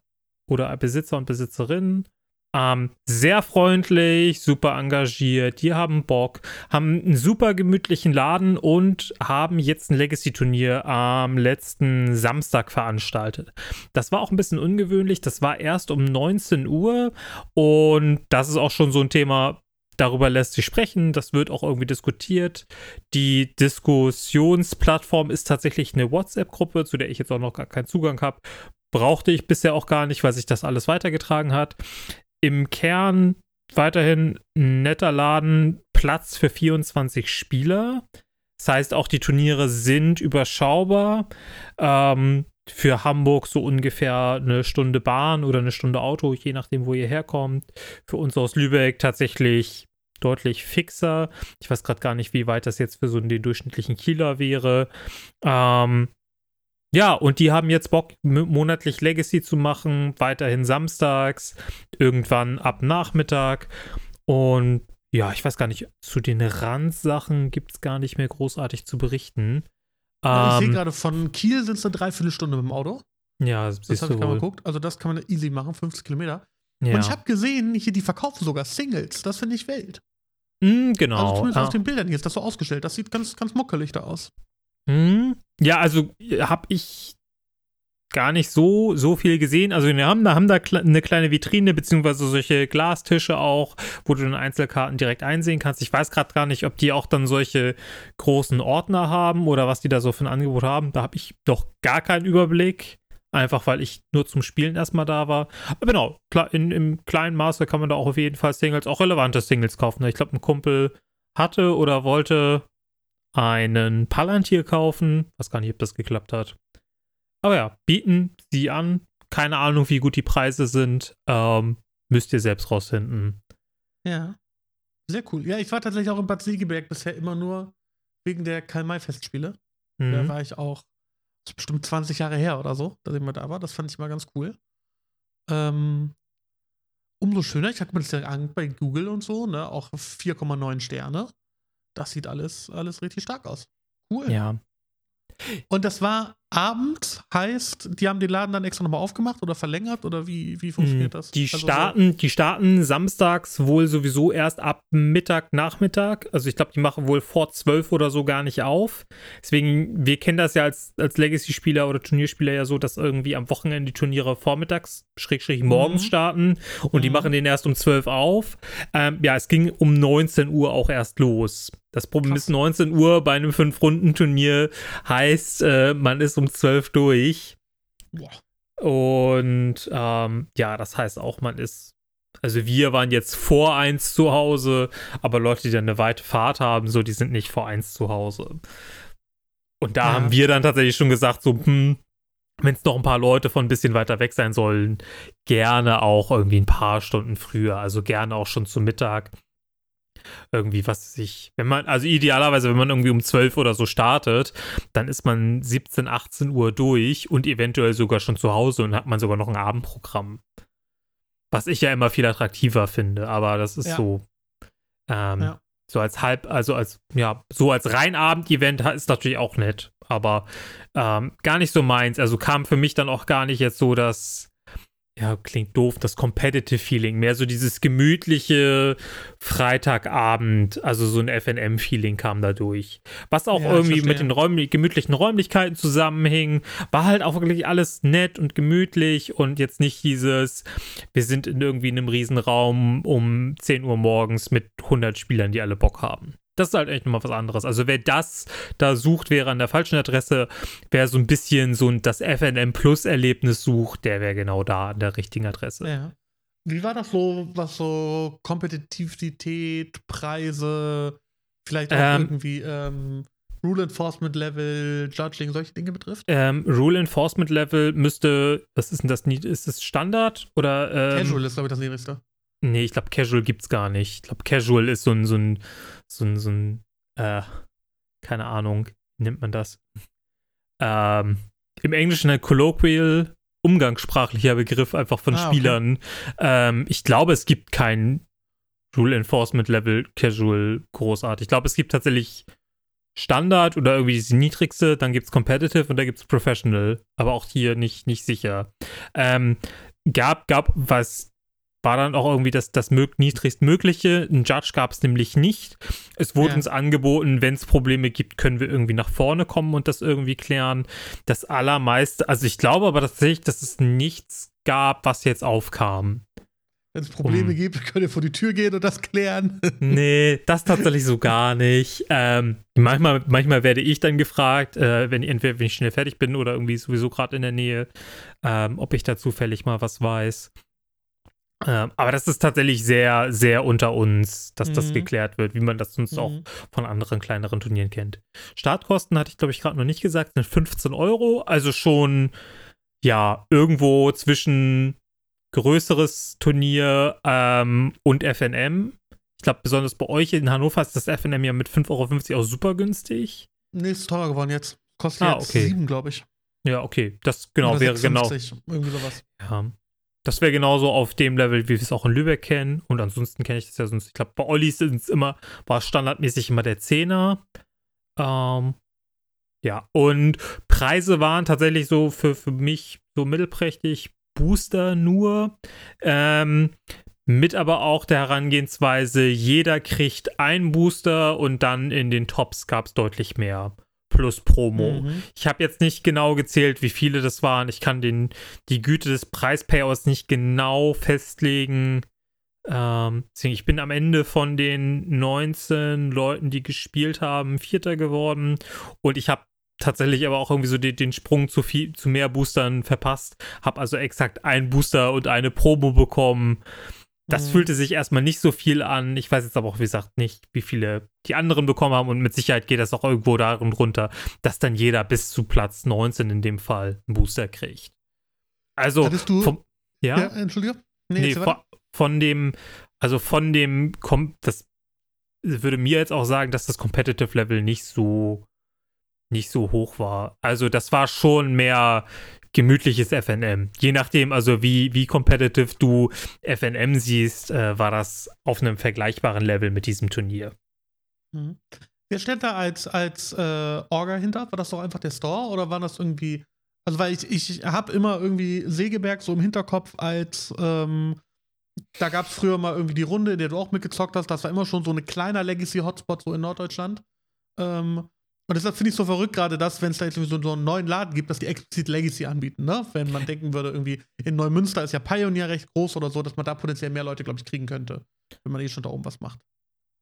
oder Besitzer und Besitzerinnen ähm, sehr freundlich, super engagiert, die haben Bock, haben einen super gemütlichen Laden und haben jetzt ein Legacy-Turnier am letzten Samstag veranstaltet. Das war auch ein bisschen ungewöhnlich, das war erst um 19 Uhr und das ist auch schon so ein Thema, darüber lässt sich sprechen, das wird auch irgendwie diskutiert. Die Diskussionsplattform ist tatsächlich eine WhatsApp-Gruppe, zu der ich jetzt auch noch gar keinen Zugang habe. Brauchte ich bisher auch gar nicht, weil sich das alles weitergetragen hat im Kern weiterhin ein netter Laden, Platz für 24 Spieler. Das heißt, auch die Turniere sind überschaubar. Ähm, für Hamburg so ungefähr eine Stunde Bahn oder eine Stunde Auto, je nachdem, wo ihr herkommt. Für uns aus Lübeck tatsächlich deutlich fixer. Ich weiß gerade gar nicht, wie weit das jetzt für so den durchschnittlichen Kieler wäre. Ähm, ja, und die haben jetzt Bock, monatlich Legacy zu machen, weiterhin samstags, irgendwann ab Nachmittag. Und ja, ich weiß gar nicht, zu den Randsachen gibt es gar nicht mehr großartig zu berichten. Ja, ich sehe ähm, gerade, von Kiel sind es eine Dreiviertelstunde mit dem Auto. Ja, das siehst habe ich mal geguckt. Also das kann man easy machen, 50 Kilometer. Ja. Und ich habe gesehen, hier, die verkaufen sogar Singles. Das finde ich wild. Mm, genau. Also zumindest ah. auf den Bildern hier ist das so ausgestellt. Das sieht ganz, ganz muckelig da aus. Hm. Ja, also habe ich gar nicht so, so viel gesehen. Also wir haben da, haben da eine kleine Vitrine, beziehungsweise solche Glastische auch, wo du dann Einzelkarten direkt einsehen kannst. Ich weiß gerade gar nicht, ob die auch dann solche großen Ordner haben oder was die da so für ein Angebot haben. Da habe ich doch gar keinen Überblick. Einfach weil ich nur zum Spielen erstmal da war. Aber genau, in, im kleinen Maße kann man da auch auf jeden Fall Singles, auch relevante Singles kaufen. Ich glaube, ein Kumpel hatte oder wollte einen Palantir kaufen. Weiß gar nicht, ob das geklappt hat. Aber ja, bieten sie an. Keine Ahnung, wie gut die Preise sind. Ähm, müsst ihr selbst rausfinden. Ja. Sehr cool. Ja, ich war tatsächlich auch in Bad Segeberg bisher immer nur wegen der Karl-May-Festspiele. Mhm. Da war ich auch, bestimmt 20 Jahre her oder so, dass ich mal da war. Das fand ich mal ganz cool. Ähm, umso schöner, ich habe mir das ja an bei Google und so, ne, auch 4,9 Sterne das sieht alles, alles richtig stark aus. Cool. Ja. Und das war Abend, heißt, die haben den Laden dann extra nochmal aufgemacht oder verlängert oder wie, wie funktioniert hm, das? Die, also starten, so? die starten samstags wohl sowieso erst ab Mittag, Nachmittag. Also ich glaube, die machen wohl vor zwölf oder so gar nicht auf. Deswegen, wir kennen das ja als, als Legacy-Spieler oder Turnierspieler ja so, dass irgendwie am Wochenende die Turniere vormittags, schräg, morgens mhm. starten und mhm. die machen den erst um zwölf auf. Ähm, ja, es ging um 19 Uhr auch erst los. Das Problem Krass. ist, 19 Uhr bei einem Fünf-Runden-Turnier heißt, äh, man ist um 12 durch. Boah. Und ähm, ja, das heißt auch, man ist. Also wir waren jetzt vor eins zu Hause, aber Leute, die dann eine weite Fahrt haben, so, die sind nicht vor eins zu Hause. Und da ja. haben wir dann tatsächlich schon gesagt, so, hm, wenn es noch ein paar Leute von ein bisschen weiter weg sein sollen, gerne auch irgendwie ein paar Stunden früher, also gerne auch schon zu Mittag irgendwie, was sich, wenn man, also idealerweise, wenn man irgendwie um 12 oder so startet, dann ist man 17, 18 Uhr durch und eventuell sogar schon zu Hause und hat man sogar noch ein Abendprogramm. Was ich ja immer viel attraktiver finde, aber das ist ja. so. Ähm, ja. So als halb, also als, ja, so als rein Abend-Event ist natürlich auch nett, aber ähm, gar nicht so meins. Also kam für mich dann auch gar nicht jetzt so das ja, klingt doof, das Competitive Feeling, mehr so dieses gemütliche Freitagabend, also so ein FNM-Feeling kam da durch. Was auch ja, irgendwie mit den räumlich, gemütlichen Räumlichkeiten zusammenhing, war halt auch wirklich alles nett und gemütlich und jetzt nicht dieses, wir sind in irgendwie einem Riesenraum um 10 Uhr morgens mit 100 Spielern, die alle Bock haben. Das ist halt echt nochmal was anderes. Also wer das da sucht, wäre an der falschen Adresse. Wer so ein bisschen so das FNM Plus Erlebnis sucht, der wäre genau da an der richtigen Adresse. Ja. Wie war das so, was so Kompetitivität, Preise, vielleicht auch Ähm. irgendwie ähm, Rule Enforcement Level, Judging, solche Dinge betrifft? Ähm, Rule Enforcement Level müsste, was ist denn das? Ist es Standard oder? Ähm, Casual ist, glaube ich, das niedrigste. Nee, ich glaube, Casual gibt's gar nicht. Ich glaube, Casual ist so ein, so ein, so ein, so ein, äh, keine Ahnung, nennt man das? Ähm, Im Englischen ein Colloquial, umgangssprachlicher Begriff einfach von Ah, okay. Spielern. Ähm, ich glaube, es gibt kein Rule Enforcement Level Casual großartig. Ich glaube, es gibt tatsächlich Standard oder irgendwie das niedrigste, dann gibt's Competitive und da gibt's Professional, aber auch hier nicht, nicht sicher. Ähm, gab, gab, was war dann auch irgendwie das, das mög niedrigstmögliche. Ein Judge gab es nämlich nicht. Es wurde Ja. uns angeboten, wenn es Probleme gibt, können wir irgendwie nach vorne kommen und das irgendwie klären. Das allermeiste, also ich glaube aber tatsächlich, dass es nichts gab, was jetzt aufkam. Wenn es Probleme Um. gibt, könnt ihr vor die Tür gehen und das klären. [laughs] Nee, das tatsächlich so gar nicht. Ähm, manchmal, manchmal werde ich dann gefragt, äh, wenn entweder wenn ich schnell fertig bin oder irgendwie sowieso gerade in der Nähe, ähm, ob ich da zufällig mal was weiß. Ähm, aber das ist tatsächlich sehr, sehr unter uns, dass das Mhm. geklärt wird, wie man das sonst auch Mhm. von anderen kleineren Turnieren kennt. Startkosten hatte ich, glaube ich, gerade noch nicht gesagt, sind 15 Euro, also schon, ja, irgendwo zwischen größeres Turnier ähm, und FNM. Ich glaube, besonders bei euch in Hannover ist das FNM ja mit 5,50 Euro auch super günstig. Nee, ist teurer geworden jetzt. Kostet Ah, jetzt okay. sieben, glaube ich. Ja, okay, das genau Oder wäre genau. 6,50, Irgendwie sowas. Ja. Das wäre genauso auf dem Level, wie wir es auch in Lübeck kennen. Und ansonsten kenne ich das ja sonst. Ich glaube, bei Olli sind es immer, war es standardmäßig immer der Zehner. Ähm, ja, und Preise waren tatsächlich so für, für mich so mittelprächtig Booster nur. Ähm, mit aber auch der Herangehensweise, jeder kriegt einen Booster und dann in den Tops gab es deutlich mehr. Plus Promo. Mhm. Ich habe jetzt nicht genau gezählt, wie viele das waren. Ich kann den, die Güte des Preispayouts nicht genau festlegen. Ähm, ich bin am Ende von den 19 Leuten, die gespielt haben, Vierter geworden. Und ich habe tatsächlich aber auch irgendwie so den, den Sprung zu, viel, zu mehr Boostern verpasst. Habe also exakt einen Booster und eine Promo bekommen. Das Mhm. fühlte sich erstmal nicht so viel an. Ich weiß jetzt aber auch, wie gesagt, nicht, wie viele die anderen bekommen haben. Und mit Sicherheit geht das auch irgendwo darin runter, dass dann jeder bis zu Platz 19 in dem Fall einen Booster kriegt. Also, Hattest du. vom, ja, ja, Entschuldige? nee, weiter. von, von dem, also von dem, das würde mir jetzt auch sagen, dass das Competitive Level nicht so, nicht so hoch war. Also, das war schon mehr gemütliches FNM. Je nachdem, also wie, wie competitive du FNM siehst, äh, war das auf einem vergleichbaren Level mit diesem Turnier. Mhm. Wer stand da als, als äh, Orga hinter? War das doch einfach der Store oder war das irgendwie. Also, weil ich, ich habe immer irgendwie Segeberg so im Hinterkopf als. Ähm, da gab es früher mal irgendwie die Runde, in der du auch mitgezockt hast. Das war immer schon so ein kleiner Legacy-Hotspot so in Norddeutschland. Ähm, und deshalb finde ich so verrückt gerade das, wenn es da jetzt so, so einen neuen Laden gibt, dass die explizit Legacy anbieten, ne? Wenn man denken würde, irgendwie in Neumünster ist ja Pioneer recht groß oder so, dass man da potenziell mehr Leute, glaube ich, kriegen könnte, wenn man eh schon da oben was macht.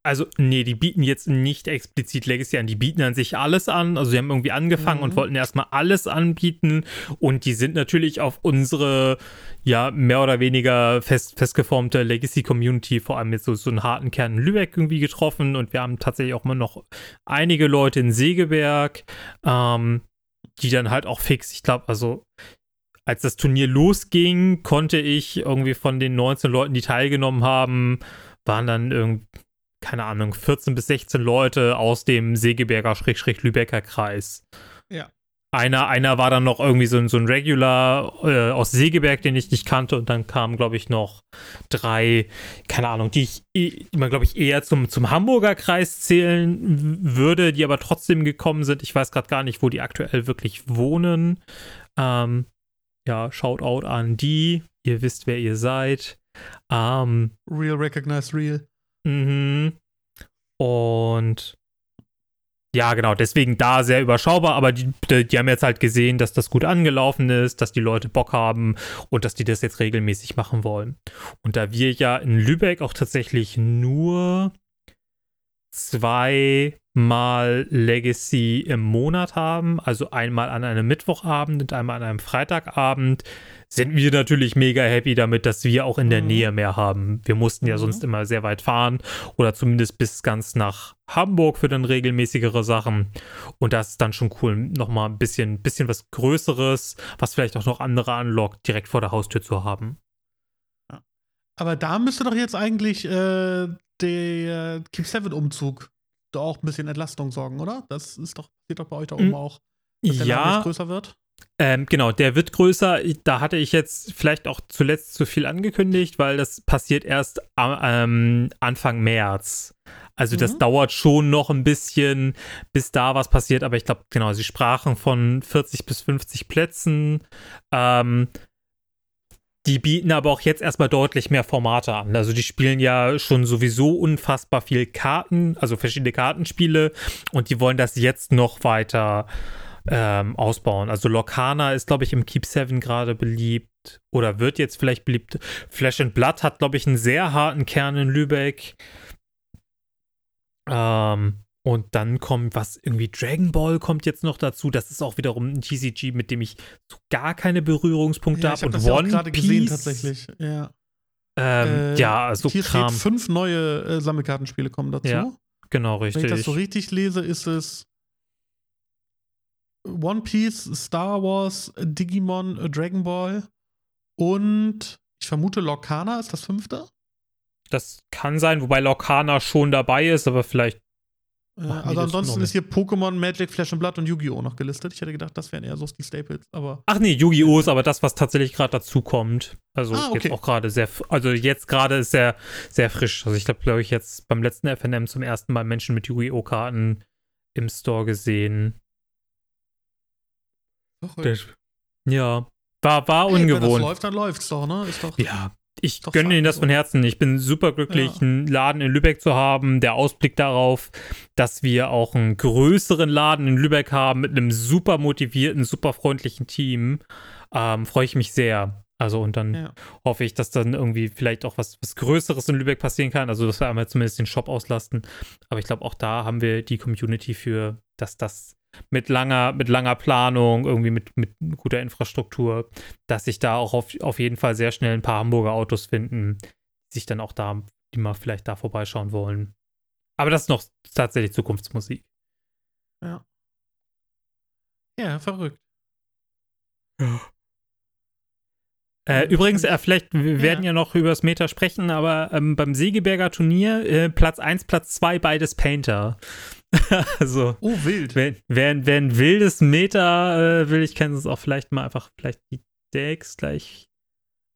Also, nee, die bieten jetzt nicht explizit Legacy an, die bieten an sich alles an. Also, sie haben irgendwie angefangen Mhm. und wollten erstmal alles anbieten. Und die sind natürlich auf unsere, ja, mehr oder weniger fest, festgeformte Legacy-Community, vor allem jetzt so, so einen harten Kern in Lübeck irgendwie getroffen. Und wir haben tatsächlich auch immer noch einige Leute in Segeberg, ähm, die dann halt auch fix, ich glaube, also als das Turnier losging, konnte ich irgendwie von den 19 Leuten, die teilgenommen haben, waren dann irgendwie keine Ahnung, 14 bis 16 Leute aus dem Segeberger Lübecker Kreis. Ja. Einer, einer war dann noch irgendwie so ein, so ein Regular äh, aus Segeberg, den ich nicht kannte, und dann kamen, glaube ich, noch drei, keine Ahnung, die ich, eh- die man, glaube ich, eher zum, zum Hamburger Kreis zählen würde, die aber trotzdem gekommen sind. Ich weiß gerade gar nicht, wo die aktuell wirklich wohnen. Ähm, ja, Shoutout an die. Ihr wisst, wer ihr seid. Ähm, Real recognize real. Mhm. Und ja, genau, deswegen da sehr überschaubar, aber die, die, haben jetzt halt gesehen, dass das gut angelaufen ist, dass die Leute Bock haben und dass die das jetzt regelmäßig machen wollen. Und da wir ja in Lübeck auch tatsächlich nur zweimal Legacy im Monat haben, also einmal an einem Mittwochabend und einmal an einem Freitagabend, sind wir natürlich mega happy damit, dass wir auch in der Mhm. Nähe mehr haben. Wir mussten ja Mhm. sonst immer sehr weit fahren oder zumindest bis ganz nach Hamburg für dann regelmäßigere Sachen. Und das ist dann schon cool, nochmal ein bisschen, bisschen was Größeres, was vielleicht auch noch andere anlockt, direkt vor der Haustür zu haben. Aber da müsste doch jetzt eigentlich äh, der Keep 7 Umzug da auch ein bisschen Entlastung sorgen, oder? Das ist doch, sieht doch bei euch da oben Mhm. auch, dass der Laden Ja, jetzt größer wird. Ähm, genau, der wird größer. Da hatte ich jetzt vielleicht auch zuletzt zu viel angekündigt, weil das passiert erst ähm, Anfang März. Also das Mhm. dauert schon noch ein bisschen, bis da was passiert. Aber ich glaube, genau, sie sprachen von 40 bis 50 Plätzen. Ähm, die bieten aber auch jetzt erstmal deutlich mehr Formate an. Also die spielen ja schon sowieso unfassbar viel Karten, also verschiedene Kartenspiele und die wollen das jetzt noch weiter ähm, ausbauen. Also Locana ist, glaube ich, im Keep 7 gerade beliebt oder wird jetzt vielleicht beliebt. Flash and Blood hat, glaube ich, einen sehr harten Kern in Lübeck. Ähm, und dann kommt was, irgendwie Dragon Ball kommt jetzt noch dazu. Das ist auch wiederum ein TCG, mit dem ich so gar keine Berührungspunkte Ja, habe. Und das ja auch One gerade Piece, gesehen tatsächlich. Ja, Ähm, Äh, ja, so Hier Kram. steht, fünf neue äh, Sammelkartenspiele kommen dazu. Ja, Genau, Wenn ich richtig. das so richtig lese, ist es One Piece, Star Wars, Digimon, Dragon Ball und ich vermute Lorcana ist das fünfte. Das kann sein, wobei Lorcana schon dabei ist, aber vielleicht. Äh, also ansonsten ist hier Pokémon, Magic, Flash and Blood und Yu-Gi-Oh! noch gelistet. Ich hätte gedacht, das wären eher so die Staples, aber Ach nee, Yu-Gi-Oh! ist aber das, was tatsächlich gerade dazu kommt. Also Ah, okay. jetzt auch gerade sehr, also jetzt gerade ist sehr, sehr frisch. Also ich habe, glaube ich, jetzt beim letzten FNM zum ersten Mal Menschen mit Yu-Gi-Oh! im Store gesehen. Der, ja, war, war Hey, Wenn das ungewohnt. läuft, dann läuft's doch, ne? Ist doch. Ja, ich Doch gönne Ihnen das fein, von Herzen. Ich bin super glücklich, Ja. einen Laden in Lübeck zu haben. Der Ausblick darauf, dass wir auch einen größeren Laden in Lübeck haben mit einem super motivierten, super freundlichen Team, ähm, freue ich mich sehr. Also und dann Ja. hoffe ich, dass dann irgendwie vielleicht auch was, was Größeres in Lübeck passieren kann. Also dass wir einmal zumindest den Shop auslasten. Aber ich glaube, auch da haben wir die Community für, dass das mit langer, mit langer Planung, irgendwie mit, mit guter Infrastruktur, dass sich da auch auf, auf jeden Fall sehr schnell ein paar Hamburger Autos finden, die sich dann auch da, die mal vielleicht da vorbeischauen wollen. Aber das ist noch tatsächlich Zukunftsmusik. Ja, verrückt. [gasps] Äh, übrigens, äh, vielleicht, wir Ja. werden ja noch über das Meta sprechen, aber ähm, beim Segeberger Turnier äh, Platz 1, Platz 2, beides Painter. [laughs] also, Oh, wild. wer, wer, wer ein wildes Meta äh, will, ich kann es auch vielleicht mal einfach, vielleicht die Decks gleich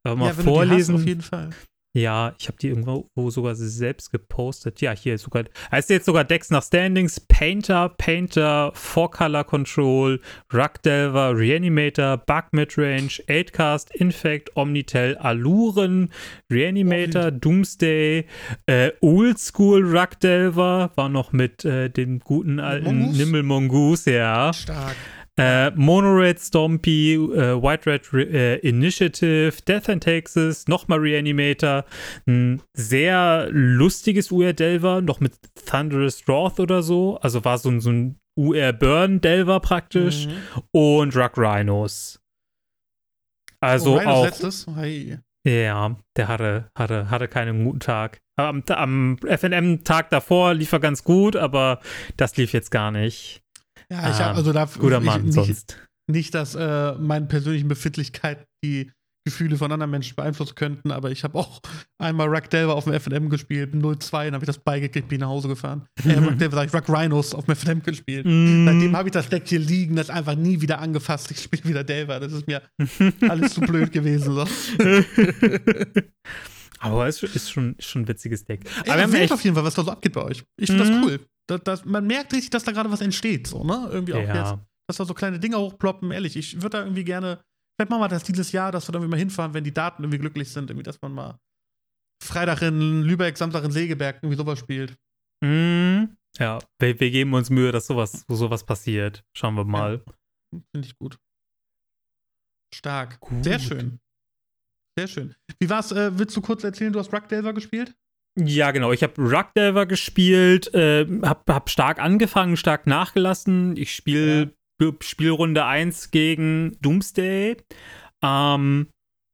mal ja, die hast, vorlesen. auf jeden Fall. Ja, ich habe die irgendwo wo sogar selbst gepostet. Ja, hier sogar. Heißt jetzt sogar Decks nach Standings: Painter, Painter, Four Color Control, Rug Delver, Reanimator, Bug Midrange, 8cast, Infect, Omnitel, Aluren, Reanimator, Doomsday, äh, Oldschool Rug Delver, war noch mit äh, dem guten alten Mongoose? Nimble Mongoose, ja. Stark. Äh, Monored Stompy, äh, White Red Re äh, Initiative, Death and Taxes, nochmal Reanimator, ein sehr lustiges UR Delver, noch mit Thunderous Wrath oder so, also war so, ein- so ein UR Burn Delver praktisch Mhm. und Rug Rhinos. Also oh, auch, letztes. Hey. ja, der hatte, hatte, hatte keinen guten Tag. Am, am FNM-Tag davor lief er ganz gut, aber das lief jetzt gar nicht. Ja, ich Ähm, hab, also da Guter ich, Mann nicht, sonst. nicht, dass äh, meine persönlichen Befindlichkeiten die Gefühle von anderen Menschen beeinflussen könnten, aber ich habe auch einmal Ruck Delver auf dem FNM gespielt, 0-2, dann habe ich das beigekriegt, bin nach Hause gefahren. Äh, [laughs] Ruck Delver, sag ich, Ruck Rhinos auf dem FNM gespielt. Mm. Seitdem habe ich das Deck hier liegen, das einfach nie wieder angefasst. Ich spiele wieder Delver. Das ist mir alles zu blöd gewesen. So. [laughs] Aber es ist schon, ist schon ein witziges Deck. Aber wir Aber haben echt, auf jeden Fall, was da so abgeht bei euch. Ich finde Mhm. das cool. Das, das, man merkt richtig, dass da gerade was entsteht. So, ne? Irgendwie auch jetzt, ja, dass da so kleine Dinge hochploppen. Ehrlich, ich würde da irgendwie gerne, vielleicht machen wir das dieses Jahr, dass wir da irgendwie mal hinfahren, wenn die Daten irgendwie glücklich sind, irgendwie, dass man mal Freitag in Lübeck, Samstag in Segeberg irgendwie sowas spielt. mm, ja wir, wir geben uns Mühe, dass sowas, sowas passiert. Schauen wir mal. Finde ich gut. Stark. Gut. Sehr schön. Sehr schön. Wie war's? Äh, willst du kurz erzählen, du hast Ruck Delver gespielt? Ja, genau. Ich habe Rugdelver gespielt, äh, hab, hab stark angefangen, stark nachgelassen. Ich spiele ja. Spielrunde 1 gegen Doomsday. Ähm,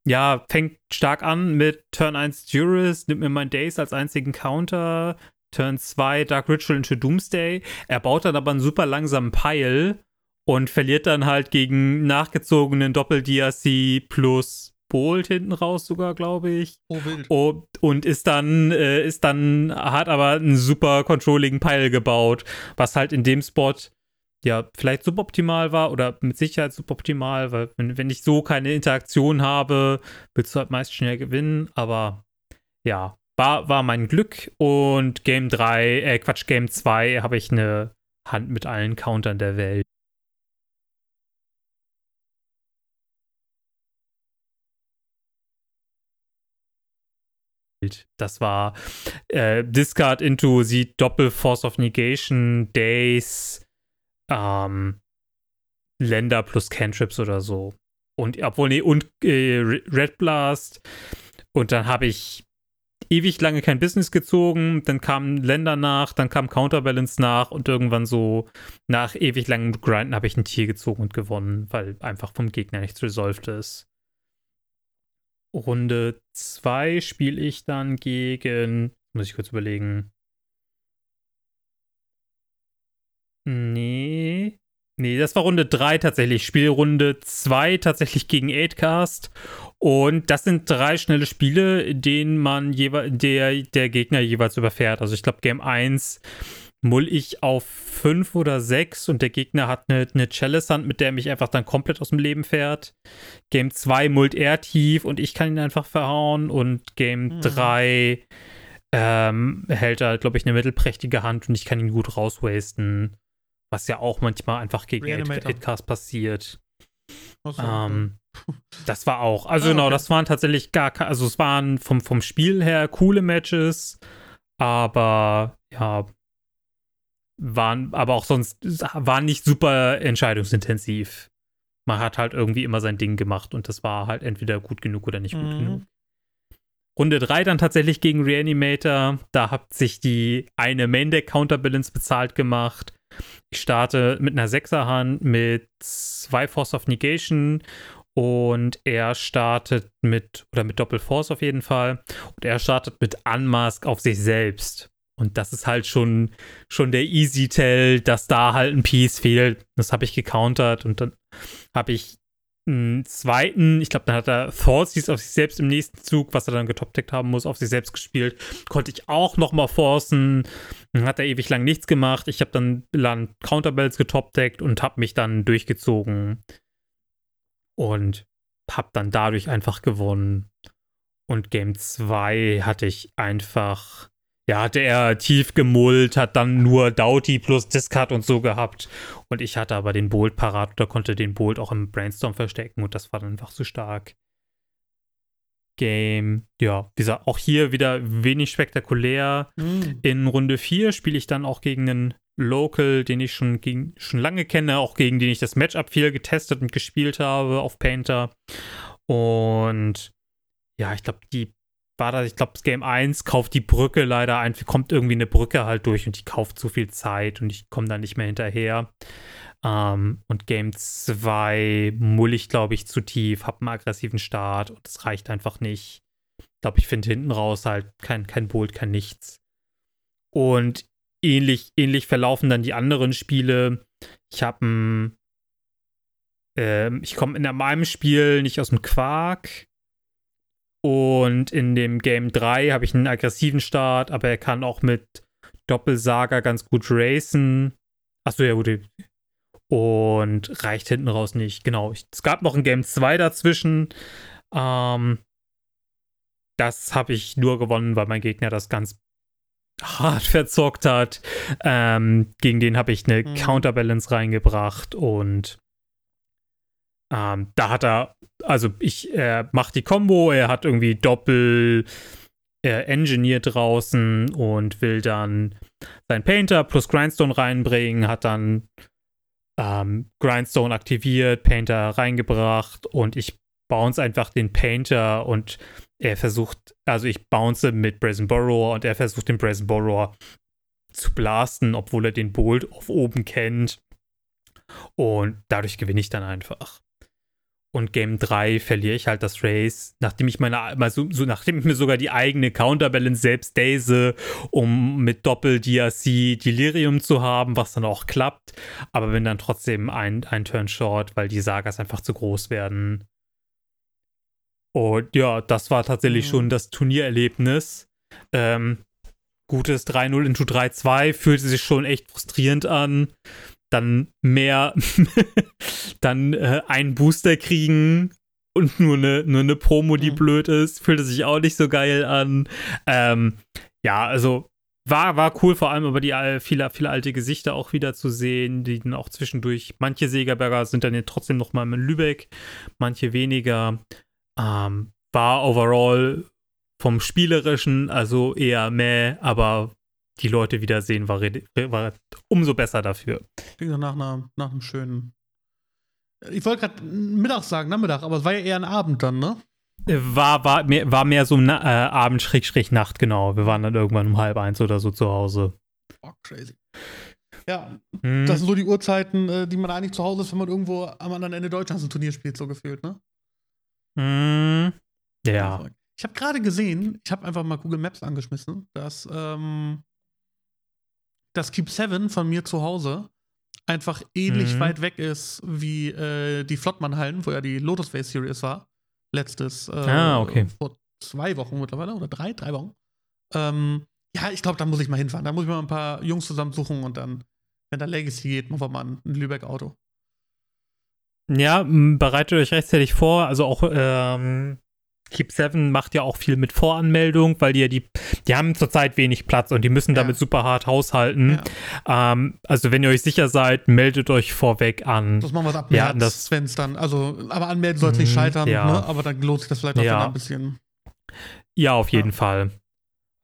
ja, fängt stark an mit Turn 1 Jurist, nimmt mir mein Days als einzigen Counter. Turn 2 Dark Ritual into Doomsday. Er baut dann aber einen super langsamen Pile und verliert dann halt gegen nachgezogenen Doppel-DRC plus Bolt hinten raus sogar, glaube ich. Oh, wild. Oh, und ist dann, äh, ist dann, hat aber einen super controlling Pile gebaut, was halt in dem Spot ja vielleicht suboptimal war oder mit Sicherheit suboptimal, weil wenn, wenn ich so keine Interaktion habe, willst du halt meist schnell gewinnen, aber ja, war, war mein Glück und Game 3, äh Quatsch, Game 2 habe ich eine Hand mit allen Countern der Welt. Das war äh, Discard into the Doppel Force of Negation, Days, ähm, Länder plus Cantrips oder so. Und obwohl, nee, und äh, Red Blast. Und dann habe ich ewig lange kein Business gezogen, dann kamen Länder nach, dann kam Counterbalance nach und irgendwann so nach ewig langem Grinden habe ich ein Tier gezogen und gewonnen, weil einfach vom Gegner nichts resolved ist. Runde 2 spiele ich dann gegen. Muss ich kurz überlegen. Nee. Nee, das war Runde 3 tatsächlich. Spielrunde 2 tatsächlich gegen 8cast. Und das sind drei schnelle Spiele, in denen man jeweils der, der Gegner jeweils überfährt. Also ich glaube, Game 1 mull ich auf fünf oder sechs und der Gegner hat eine, eine Chalice-Hand, mit der er mich einfach dann komplett aus dem Leben fährt. Game 2 mullt er tief und ich kann ihn einfach verhauen und Game 3 mhm. ähm, hält er, glaube ich, eine mittelprächtige Hand und ich kann ihn gut rauswasten. Was ja auch manchmal einfach gegen Edcast passiert. So, ähm, [laughs] das war auch. Also ah, genau, okay. das waren tatsächlich gar also es waren vom, vom Spiel her coole Matches, aber ja, waren aber auch sonst, waren nicht super entscheidungsintensiv. Man hat halt irgendwie immer sein Ding gemacht und das war halt entweder gut genug oder nicht gut mhm. genug. Runde 3 dann tatsächlich gegen Reanimator. Da hat sich die eine Main Deck Counterbalance bezahlt gemacht. Ich starte mit einer Sechserhand mit zwei Force of Negation und er startet mit, oder mit Doppel Force auf jeden Fall. Und er startet mit Unmask auf sich selbst. Und das ist halt schon, schon der Easy Tell, dass da halt ein Piece fehlt. Das habe ich gecountert und dann habe ich einen zweiten, ich glaube, dann hat er Thoughtseize auf sich selbst im nächsten Zug, was er dann getopdeckt haben muss, auf sich selbst gespielt. Konnte ich auch nochmal forcen. Dann hat er ewig lang nichts gemacht. Ich habe dann Land Counterbells getopdeckt und habe mich dann durchgezogen. Und habe dann dadurch einfach gewonnen. Und Game 2 hatte ich einfach ja, hatte er tief gemullt, hat dann nur Doughty plus Discard und so gehabt. Und ich hatte aber den Bolt parat oder konnte den Bolt auch im Brainstorm verstecken und das war dann einfach zu stark. Game, ja, wie gesagt, auch hier wieder wenig spektakulär. Mhm. In Runde 4 spiele ich dann auch gegen einen Local, den ich schon, gegen, schon lange kenne, auch gegen den ich das Matchup viel getestet und gespielt habe auf Painter. Und ja, ich glaube, die war das, ich glaube, Game 1 kauft die Brücke leider ein, kommt irgendwie eine Brücke halt durch und die kauft zu viel Zeit und ich komme da nicht mehr hinterher. Ähm, und Game 2 mull ich, glaube ich, zu tief, habe einen aggressiven Start und es reicht einfach nicht. Ich glaube, ich finde hinten raus halt kein, kein Bolt, kein nichts. Und ähnlich, ähnlich verlaufen dann die anderen Spiele. Ich habe ein ähm, ich komme in meinem Spiel nicht aus dem Quark. Und in dem Game 3 habe ich einen aggressiven Start, aber er kann auch mit Doppelsaga ganz gut racen. Achso, ja, gut. Und reicht hinten raus nicht. Genau. Es gab noch ein Game 2 dazwischen. Ähm, das habe ich nur gewonnen, weil mein Gegner das ganz hart [laughs] verzockt hat. Ähm, gegen den habe ich eine mhm. Counterbalance reingebracht und ähm, da hat er, also ich, er macht die Combo, er hat irgendwie Doppel er Engineer draußen und will dann sein Painter plus Grindstone reinbringen, hat dann ähm, Grindstone aktiviert, Painter reingebracht und ich bounce einfach den Painter und er versucht, also ich bounce mit Brazen Borrower und er versucht den Brazen Borrower zu blasten, obwohl er den Bolt auf oben kennt. Und dadurch gewinne ich dann einfach. Und Game 3 verliere ich halt das Race, nachdem ich meine, also, so, nachdem ich mir sogar die eigene Counterbalance selbst daze, um mit Doppel-DRC Delirium zu haben, was dann auch klappt. Aber bin dann trotzdem ein, ein Turn short, weil die Sagas einfach zu groß werden. Und ja, das war tatsächlich mhm. schon das Turniererlebnis. Ähm, gutes 3-0 into 3-2 fühlte sich schon echt frustrierend an dann mehr, [laughs] dann äh, einen Booster kriegen und nur eine, nur eine Promo, die mhm. blöd ist, fühlte sich auch nicht so geil an. Ähm, ja, also war, war cool, vor allem aber die viele, viele alte Gesichter auch wieder zu sehen, die dann auch zwischendurch, manche Segerberger sind dann trotzdem noch mal in Lübeck, manche weniger. Ähm, war overall vom Spielerischen, also eher meh, aber die Leute wiedersehen, war, war umso besser dafür. Klingt nach, einer, nach einem schönen. Ich wollte gerade Mittag sagen, Nachmittag, aber es war ja eher ein Abend dann, ne? War, war, mehr, war mehr so ein äh, Abend, Schräg, Schräg, Nacht, genau. Wir waren dann irgendwann um halb eins oder so zu Hause. Oh, crazy. Ja, hm. das sind so die Uhrzeiten, äh, die man eigentlich zu Hause ist, wenn man irgendwo am anderen Ende Deutschlands ein Turnier spielt, so gefühlt, ne? Hm. Ja. Ich habe gerade gesehen, ich habe einfach mal Google Maps angeschmissen, dass ähm, dass Keep 7 von mir zu Hause einfach ähnlich mhm. weit weg ist wie äh, die Flottmann-Hallen, wo ja die Lotus Face Series war. Letztes, äh, ah, okay. vor zwei Wochen mittlerweile oder drei, drei Wochen. Ähm, ja, ich glaube, da muss ich mal hinfahren. Da muss ich mal ein paar Jungs zusammensuchen und dann, wenn da Legacy geht, machen wir mal ein Lübeck-Auto. Ja, bereitet euch rechtzeitig vor. Also auch ähm, Keep 7 macht ja auch viel mit Voranmeldung, weil die ja die, die haben zurzeit wenig Platz und die müssen damit super hart haushalten. Ja. Ähm, also wenn ihr euch sicher seid, meldet euch vorweg an. Das machen wir ab März, wenn es dann, also, aber anmelden sollte nicht mhm, scheitern, ja. ne? aber dann lohnt sich das vielleicht auch ja. ein bisschen. Ja, auf jeden Fall.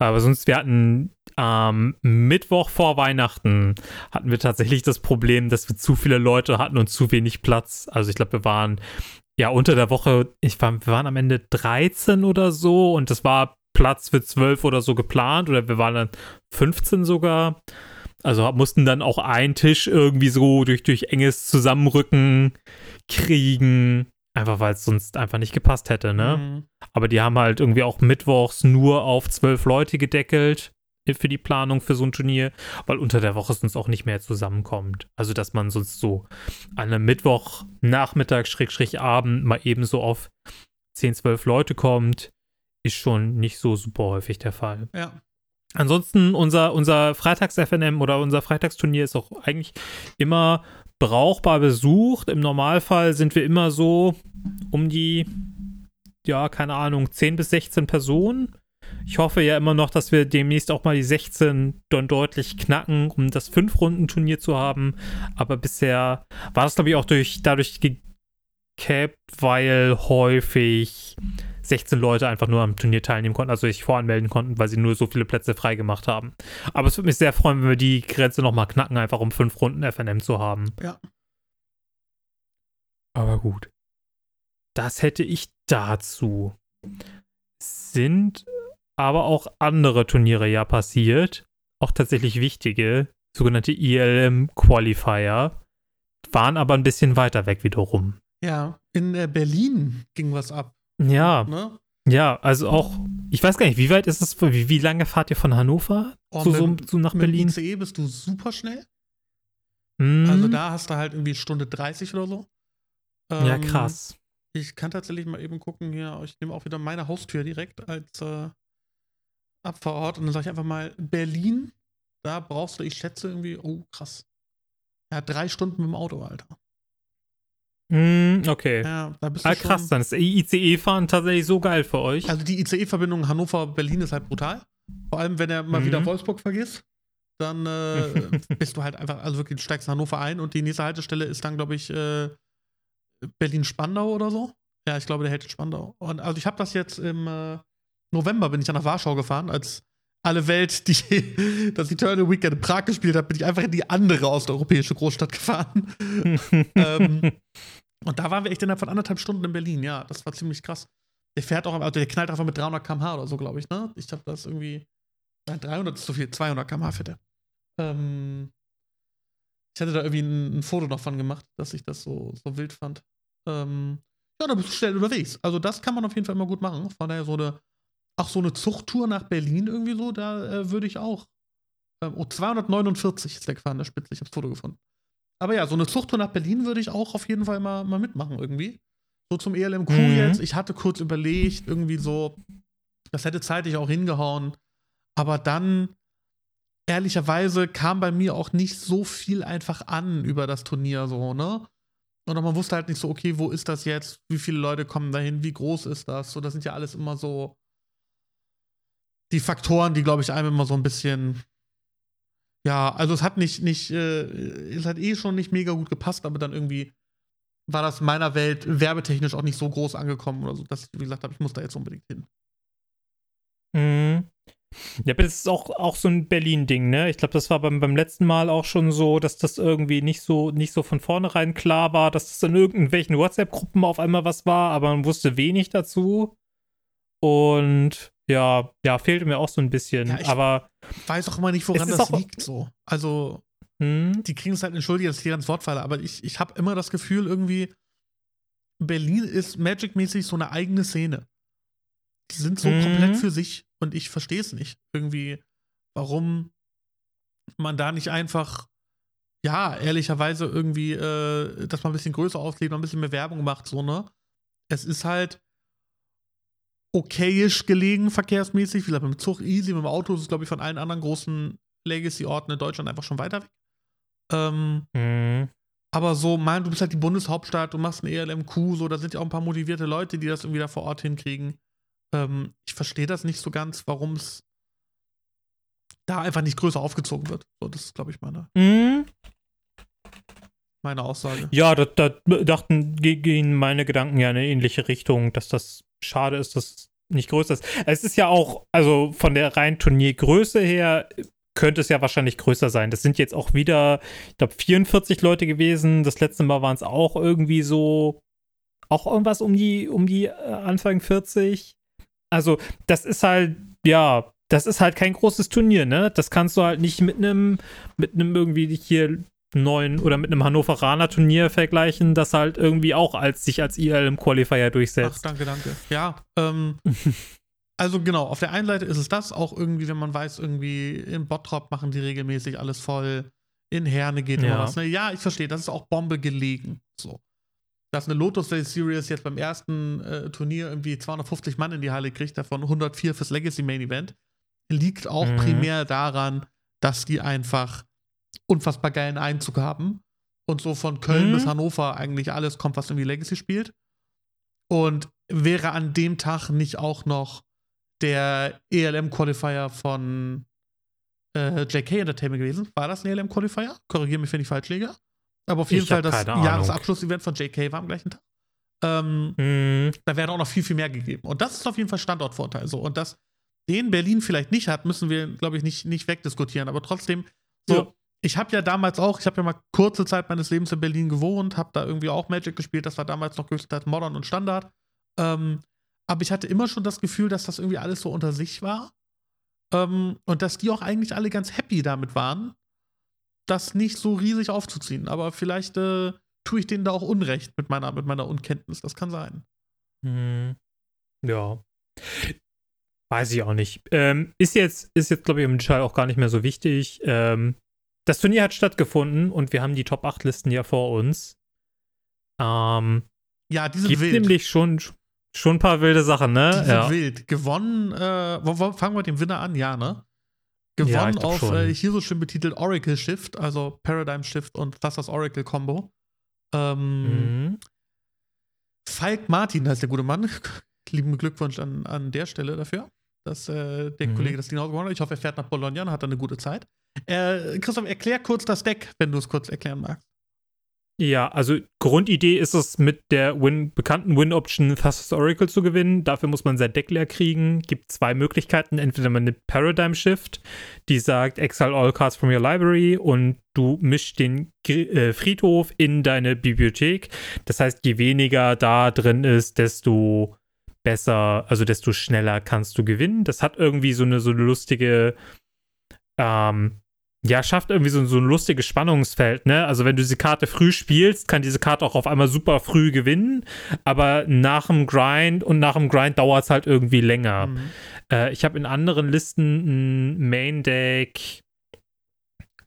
Aber sonst, wir hatten am ähm, Mittwoch vor Weihnachten hatten wir tatsächlich das Problem, dass wir zu viele Leute hatten und zu wenig Platz. Also ich glaube, wir waren ja, unter der Woche, ich war, wir waren am Ende 13 oder so und das war Platz für 12 oder so geplant oder wir waren dann 15 sogar. Also mussten dann auch einen Tisch irgendwie so durch, durch enges Zusammenrücken kriegen. Einfach weil es sonst einfach nicht gepasst hätte, ne? Mhm. Aber die haben halt irgendwie auch mittwochs nur auf zwölf Leute gedeckelt für die Planung für so ein Turnier, weil unter der Woche sonst auch nicht mehr zusammenkommt. Also, dass man sonst so an einem Mittwochnachmittag, Schräg, Abend mal eben so auf 10, 12 Leute kommt, ist schon nicht so super häufig der Fall. Ja. Ansonsten, unser, unser Freitags-FNM oder unser Freitagsturnier ist auch eigentlich immer brauchbar besucht. Im Normalfall sind wir immer so um die, ja, keine Ahnung, 10 bis 16 Personen. Ich hoffe ja immer noch, dass wir demnächst auch mal die 16 dann deutlich knacken, um das 5-Runden-Turnier zu haben. Aber bisher war das, glaube ich, auch durch, dadurch gecapped, weil häufig 16 Leute einfach nur am Turnier teilnehmen konnten, also sich voranmelden konnten, weil sie nur so viele Plätze freigemacht haben. Aber es würde mich sehr freuen, wenn wir die Grenze nochmal knacken, einfach um 5 Runden FNM zu haben. Ja. Aber gut. Das hätte ich dazu. Sind aber auch andere Turniere ja passiert. Auch tatsächlich wichtige, sogenannte ILM Qualifier. Waren aber ein bisschen weiter weg wiederum. Ja, in äh, Berlin ging was ab. Ja. Ne? Ja, also auch, ich weiß gar nicht, wie weit ist es, wie, wie lange fahrt ihr von Hannover oh, zu, mit, so, nach mit Berlin? Mit ICE bist du super schnell. Mm. Also da hast du halt irgendwie Stunde 30 oder so. Ähm, ja, krass. Ich kann tatsächlich mal eben gucken hier, ich nehme auch wieder meine Haustür direkt als äh, Abfahrort und dann sage ich einfach mal Berlin. Da brauchst du, ich schätze irgendwie, oh krass. Ja, drei Stunden mit dem Auto, Alter. Mm, okay. Ja, da bist du ah, krass, dann ist ICE-Fahren tatsächlich so geil für euch. Also die ICE-Verbindung Hannover-Berlin ist halt brutal. Vor allem, wenn er mal mhm. wieder Wolfsburg vergisst, dann äh, [laughs] bist du halt einfach, also wirklich, du steigst in Hannover ein und die nächste Haltestelle ist dann, glaube ich, äh, Berlin-Spandau oder so. Ja, ich glaube, der hält in Spandau. Und also ich habe das jetzt im äh, November bin ich dann nach Warschau gefahren, als alle Welt, die [laughs] das Eternal Weekend in Prag gespielt hat, bin ich einfach in die andere osteuropäische Großstadt gefahren. [laughs] ähm, und da waren wir echt innerhalb von anderthalb Stunden in Berlin, ja, das war ziemlich krass. Der fährt auch, also der knallt einfach mit 300 km/h oder so, glaube ich, ne? Ich habe das irgendwie. Nein, 300 ist zu viel, 200 km/h fährt er. Ähm, ich hatte da irgendwie ein, ein, Foto noch von gemacht, dass ich das so, so wild fand. Ähm, ja, da bist du schnell unterwegs. Also, das kann man auf jeden Fall immer gut machen. Von daher so eine, auch so eine Zuchttour nach Berlin irgendwie so, da äh, würde ich auch. Ähm, oh, 249 ist der gefahren, der Spitze. Ich habe das Foto gefunden. Aber ja, so eine Zuchttour nach Berlin würde ich auch auf jeden Fall mal, mal mitmachen irgendwie. So zum ELMQ mhm. jetzt. Ich hatte kurz überlegt, irgendwie so, das hätte zeitlich auch hingehauen. Aber dann, ehrlicherweise, kam bei mir auch nicht so viel einfach an über das Turnier, so, ne? Und man wusste halt nicht so, okay, wo ist das jetzt? Wie viele Leute kommen dahin? Wie groß ist das? So, das sind ja alles immer so die Faktoren, die, glaube ich, einem immer so ein bisschen ja, also es hat nicht, nicht, äh, es hat eh schon nicht mega gut gepasst, aber dann irgendwie war das in meiner Welt werbetechnisch auch nicht so groß angekommen oder so, dass ich, gesagt habe, ich muss da jetzt unbedingt hin. Mhm. Ja, aber das ist auch, auch so ein Berlin-Ding, ne? Ich glaube, das war beim, beim letzten Mal auch schon so, dass das irgendwie nicht so, nicht so von vornherein klar war, dass das in irgendwelchen WhatsApp-Gruppen auf einmal was war, aber man wusste wenig dazu. Und ja, ja, fehlte mir auch so ein bisschen. Ja, aber weiß auch immer nicht, woran das liegt. So. Also, hm? die kriegen es halt entschuldigt, dass ich hier ans Wort falle, aber ich, ich habe immer das Gefühl, irgendwie, Berlin ist Magic-mäßig so eine eigene Szene. Die sind so mhm. komplett für sich und ich verstehe es nicht. Irgendwie, warum man da nicht einfach, ja, ehrlicherweise irgendwie, äh, dass man ein bisschen größer auflebt, ein bisschen mehr Werbung macht, so, ne? Es ist halt, okayisch gelegen, verkehrsmäßig. Wie gesagt, mit dem Zug easy, mit dem Auto ist es, glaube ich, von allen anderen großen Legacy-Orten in Deutschland einfach schon weiter weg. Ähm, mhm. Aber so, mein, du bist halt die Bundeshauptstadt, du machst ein ELMQ, so, da sind ja auch ein paar motivierte Leute, die das irgendwie da vor Ort hinkriegen. Ähm, ich verstehe das nicht so ganz, warum es da einfach nicht größer aufgezogen wird. So, das ist, glaube ich, meine, mhm. meine Aussage. Ja, da, da dachten, gehen meine Gedanken ja in eine ähnliche Richtung, dass das schade ist, dass es nicht größer ist. Es ist ja auch, also von der reinen Turniergröße her, könnte es ja wahrscheinlich größer sein. Das sind jetzt auch wieder, ich glaube, 44 Leute gewesen. Das letzte Mal waren es auch irgendwie so, auch irgendwas um die, um die äh, Anfang 40. Also, das ist halt, ja, das ist halt kein großes Turnier, ne? Das kannst du halt nicht mit einem, mit einem irgendwie hier neuen oder mit einem Hannoveraner Turnier vergleichen, das halt irgendwie auch als sich als IL im Qualifier durchsetzt. Ach, danke, danke. Ja, ähm, [laughs] also genau, auf der einen Seite ist es das auch irgendwie, wenn man weiß, irgendwie in Bottrop machen die regelmäßig alles voll, in Herne geht ja. was. Ne? Ja, ich verstehe, das ist auch Bombe gelegen. So. Dass eine Lotus Day Series jetzt beim ersten äh, Turnier irgendwie 250 Mann in die Halle kriegt, davon 104 fürs Legacy Main Event, liegt auch mhm. primär daran, dass die einfach unfassbar geilen Einzug haben. Und so von Köln mhm. bis Hannover eigentlich alles kommt, was irgendwie Legacy spielt. Und wäre an dem Tag nicht auch noch der ELM-Qualifier von äh, JK Entertainment gewesen? War das ein ELM-Qualifier? Korrigiere mich, wenn ich falsch liege. Aber auf jeden ich Fall das Jahresabschluss-Event von JK war am gleichen Tag. Ähm, mhm. Da wäre auch noch viel, viel mehr gegeben. Und das ist auf jeden Fall Standortvorteil. So. Und das den Berlin vielleicht nicht hat, müssen wir, glaube ich, nicht, nicht wegdiskutieren. Aber trotzdem, so, ja ich habe ja damals auch, ich habe ja mal kurze Zeit meines Lebens in Berlin gewohnt, habe da irgendwie auch Magic gespielt, das war damals noch größtenteils Modern und Standard. Ähm, aber ich hatte immer schon das Gefühl, dass das irgendwie alles so unter sich war. Ähm, und dass die auch eigentlich alle ganz happy damit waren, das nicht so riesig aufzuziehen. Aber vielleicht äh, tue ich denen da auch Unrecht mit meiner, mit meiner Unkenntnis. Das kann sein. Hm. Ja. Weiß ich auch nicht. Ähm, ist jetzt, ist jetzt, glaube ich, im Detail auch gar nicht mehr so wichtig. Ähm, das Turnier hat stattgefunden und wir haben die Top 8 Listen ja vor uns. Ähm, ja, die sind gibt wild. nämlich schon, schon ein paar wilde Sachen, ne? Die sind ja. wild. Gewonnen, äh, wo, wo, fangen wir mit dem Winner an, ja, ne? Gewonnen ja, auf äh, hier so schön betitelt Oracle Shift, also Paradigm Shift und Thassa's Oracle Combo. Ähm, mhm. Falk Martin heißt der gute Mann. [laughs] Lieben Glückwunsch an, an der Stelle dafür, dass äh, der mhm. Kollege das Ding gewonnen hat. Ich hoffe, er fährt nach Bologna und hat dann eine gute Zeit. Äh, Christoph, erklär kurz das Deck, wenn du es kurz erklären magst. Ja, also Grundidee ist es, mit der Win bekannten Win-Option Thassa's Oracle zu gewinnen. Dafür muss man sein Deck leer kriegen. Gibt zwei Möglichkeiten. Entweder man nimmt Paradigm Shift, die sagt Exile all cards from your library und du mischst den äh, Friedhof in deine Bibliothek. Das heißt, je weniger da drin ist, desto besser, also desto schneller kannst du gewinnen. Das hat irgendwie so eine, so eine lustige, ähm, ja, schafft irgendwie so, so ein lustiges Spannungsfeld, ne? Also wenn du diese Karte früh spielst, kann diese Karte auch auf einmal super früh gewinnen, aber nach dem Grind und nach dem Grind dauert es halt irgendwie länger. Mhm. Äh, ich habe in anderen Listen ein Main Deck,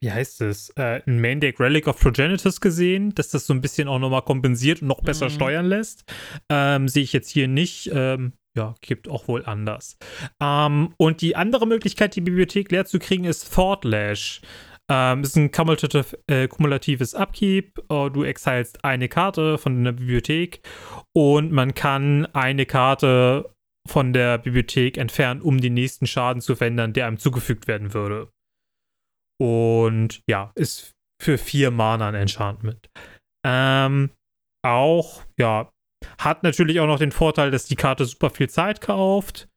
wie heißt es, äh, ein Main Deck Relic of Progenitus gesehen, dass das so ein bisschen auch nochmal kompensiert und noch besser Mhm. steuern lässt. Ähm, Sehe ich jetzt hier nicht. Ähm, ja, gibt auch wohl anders. Ähm, und die andere Möglichkeit, die Bibliothek leer zu kriegen, ist Thought-Lash. Ähm, ist ein cumulative, äh, kumulatives Upkeep. Äh, du exilst eine Karte von der Bibliothek und man kann eine Karte von der Bibliothek entfernen, um den nächsten Schaden zu verändern, der einem zugefügt werden würde. Und ja, ist für vier Mana ein Enchantment. Ähm, auch, ja, hat natürlich auch noch den Vorteil, dass die Karte super viel Zeit kauft.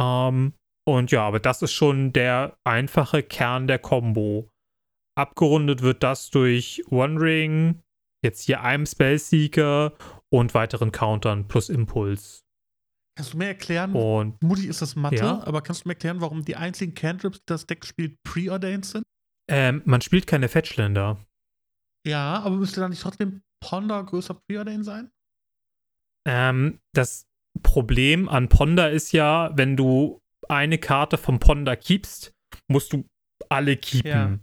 Ähm, und ja, aber das ist schon der einfache Kern der Combo. Abgerundet wird das durch One Ring, jetzt hier einem Spellseeker und weiteren Countern plus Impuls. Kannst du mir erklären, Und Mutti ist das Mathe, Ja. aber kannst du mir erklären, warum die einzigen Cantrips, die das Deck spielt, preordained sind? ähm, man spielt keine Fetchländer. Ja, aber müsste da nicht trotzdem Ponder größer preordained sein? Ähm, das Problem an Ponder ist ja, wenn du eine Karte vom Ponder keepst, musst du alle keepen. Ja.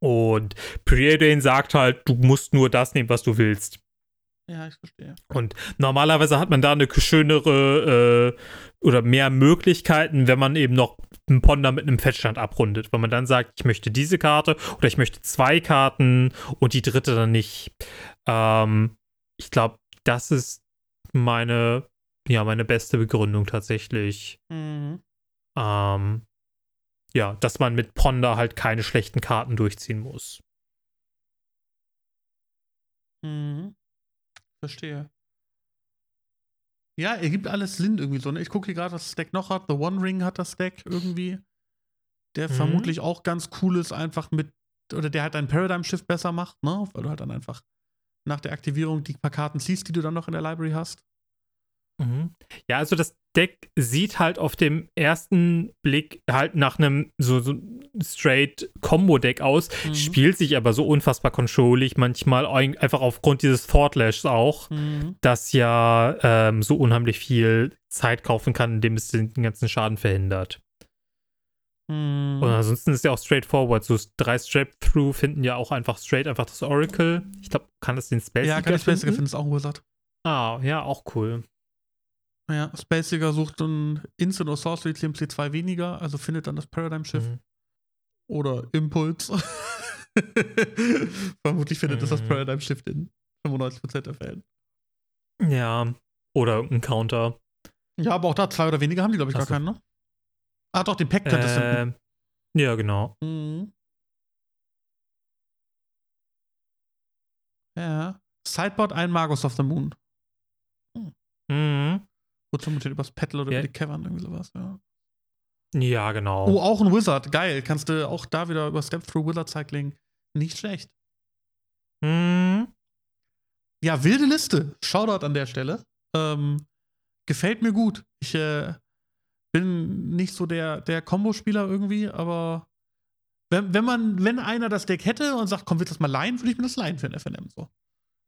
Und Preordain sagt halt, du musst nur das nehmen, was du willst. Ja, ich verstehe. Und normalerweise hat man da eine schönere äh, oder mehr Möglichkeiten, wenn man eben noch einen Ponder mit einem Fettstand abrundet. Weil man dann sagt, ich möchte diese Karte oder ich möchte zwei Karten und die dritte dann nicht. Ähm, ich glaube, das ist meine, ja, meine beste Begründung tatsächlich. Mhm. Ähm, ja, dass man mit Ponder halt keine schlechten Karten durchziehen muss. Mhm. Verstehe. Ja, er gibt alles Sinn irgendwie so. Ne? Ich gucke hier gerade, was das Deck noch hat. The One Ring hat das Deck irgendwie. Der Mhm. vermutlich auch ganz cool ist, einfach mit, oder der halt ein Paradigm Shift besser macht, ne? Weil du halt dann einfach nach der Aktivierung die paar Karten ziehst, die du dann noch in der Library hast. Mhm. Ja, also das Deck sieht halt auf dem ersten Blick halt nach einem so, so straight Combo-Deck aus, Mhm. spielt sich aber so unfassbar controllig manchmal, ein- einfach aufgrund dieses Thoughtlashs auch, Mhm. das ja ähm, so unheimlich viel Zeit kaufen kann, indem es den ganzen Schaden verhindert. Mhm. Und ansonsten ist ja auch straightforward. So drei Strap-Through finden ja auch einfach straight einfach das Oracle. Ich glaube, kann das den Spell Ja, kann ich Space finden, ist auch ein Wizard. Ah, ja, auch cool. Ja, Space Digger sucht ein Instant oder Sorcery CMC 2 weniger, also findet dann das Paradigm Shift. Mhm. Oder Impuls. [laughs] Vermutlich findet es das Mhm. Paradigm Shift in 95% der Fällen. Ja. Oder irgendein Counter. Ja, aber auch da zwei oder weniger haben die, glaube ich, gar Ach so. keinen, ne? Ah, doch, den Pack könnte es finden. Ähm, ja, genau. Mhm. Ja. Sideboard ein Magus of the Moon. Mhm. Wird vermutlich übers Petal oder Ja. über die Cavern irgendwie sowas, ja. Ja, genau. Oh, auch ein Wizard. Geil. Kannst du auch da wieder über Step Through Wizard Cycling. Nicht schlecht. Mhm. Ja, wilde Liste. Shoutout an der Stelle. Ähm, gefällt mir gut. Ich äh, bin nicht so der, der Kombo-Spieler irgendwie, aber wenn, wenn man, wenn einer das Deck hätte und sagt, komm, willst du das mal leihen, würde ich mir das leihen für ein FNM so.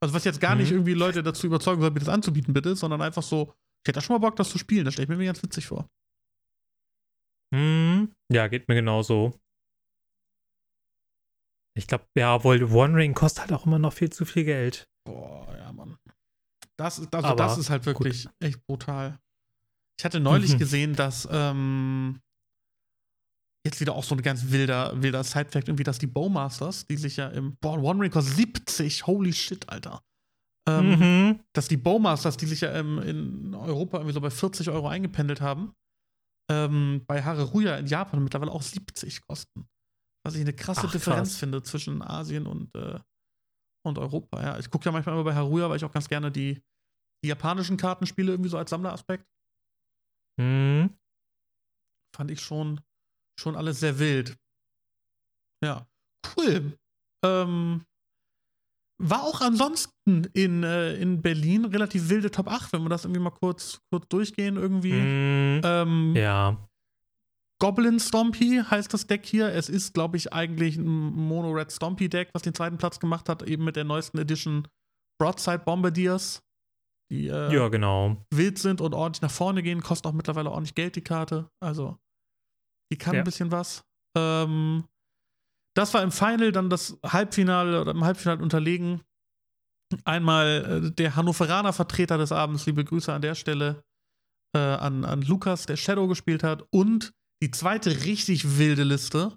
Also was jetzt gar Mhm. nicht irgendwie Leute dazu überzeugen soll, mir das anzubieten, bitte, sondern einfach so, ich hätte da schon mal Bock, das zu spielen. Das stelle ich mir ganz witzig vor. Mhm. Ja, geht mir genauso. Ich glaube, ja, wohl One Ring kostet halt auch immer noch viel zu viel Geld. Boah, ja, Mann. Das, ist- also Aber das ist halt wirklich echt brutal. Ich hatte neulich Mhm. gesehen, dass ähm, jetzt wieder auch so ein ganz wilder, wilder Side-Fact, irgendwie, dass die Bowmasters, die sich ja im Boah, One kostet 70, holy shit, Alter. Ähm, mhm. Dass die Bowmasters, die sich ja ähm, in Europa irgendwie so bei 40 Euro eingependelt haben, ähm, bei Hareruya in Japan mittlerweile auch 70 kosten. Was ich eine krasse Ach, Differenz krass. finde zwischen Asien und, äh, und Europa. Ja, ich gucke ja manchmal immer bei Haruya, weil ich auch ganz gerne die, die japanischen Karten spiele, irgendwie so als Sammleraspekt. Mhm. Fand ich schon, schon alles sehr wild. Ja, cool. Ähm, war auch ansonsten in, äh, in Berlin relativ wilde Top 8, wenn wir das irgendwie mal kurz, kurz durchgehen irgendwie. Mm, Ähm, ja. Goblin Stompy heißt das Deck hier. Es ist, glaube ich, eigentlich ein Mono-Red Stompy-Deck, was den zweiten Platz gemacht hat, eben mit der neuesten Edition Broadside Bombardiers, die äh, Ja, genau. wild sind und ordentlich nach vorne gehen, kostet auch mittlerweile ordentlich Geld, die Karte. Also, die kann Ja. ein bisschen was. Ähm, das war im Final dann das Halbfinale oder im Halbfinale unterlegen. Einmal äh, der Hannoveraner Vertreter des Abends, liebe Grüße an der Stelle äh, an, an Lukas, der Shadow gespielt hat. Und die zweite richtig wilde Liste,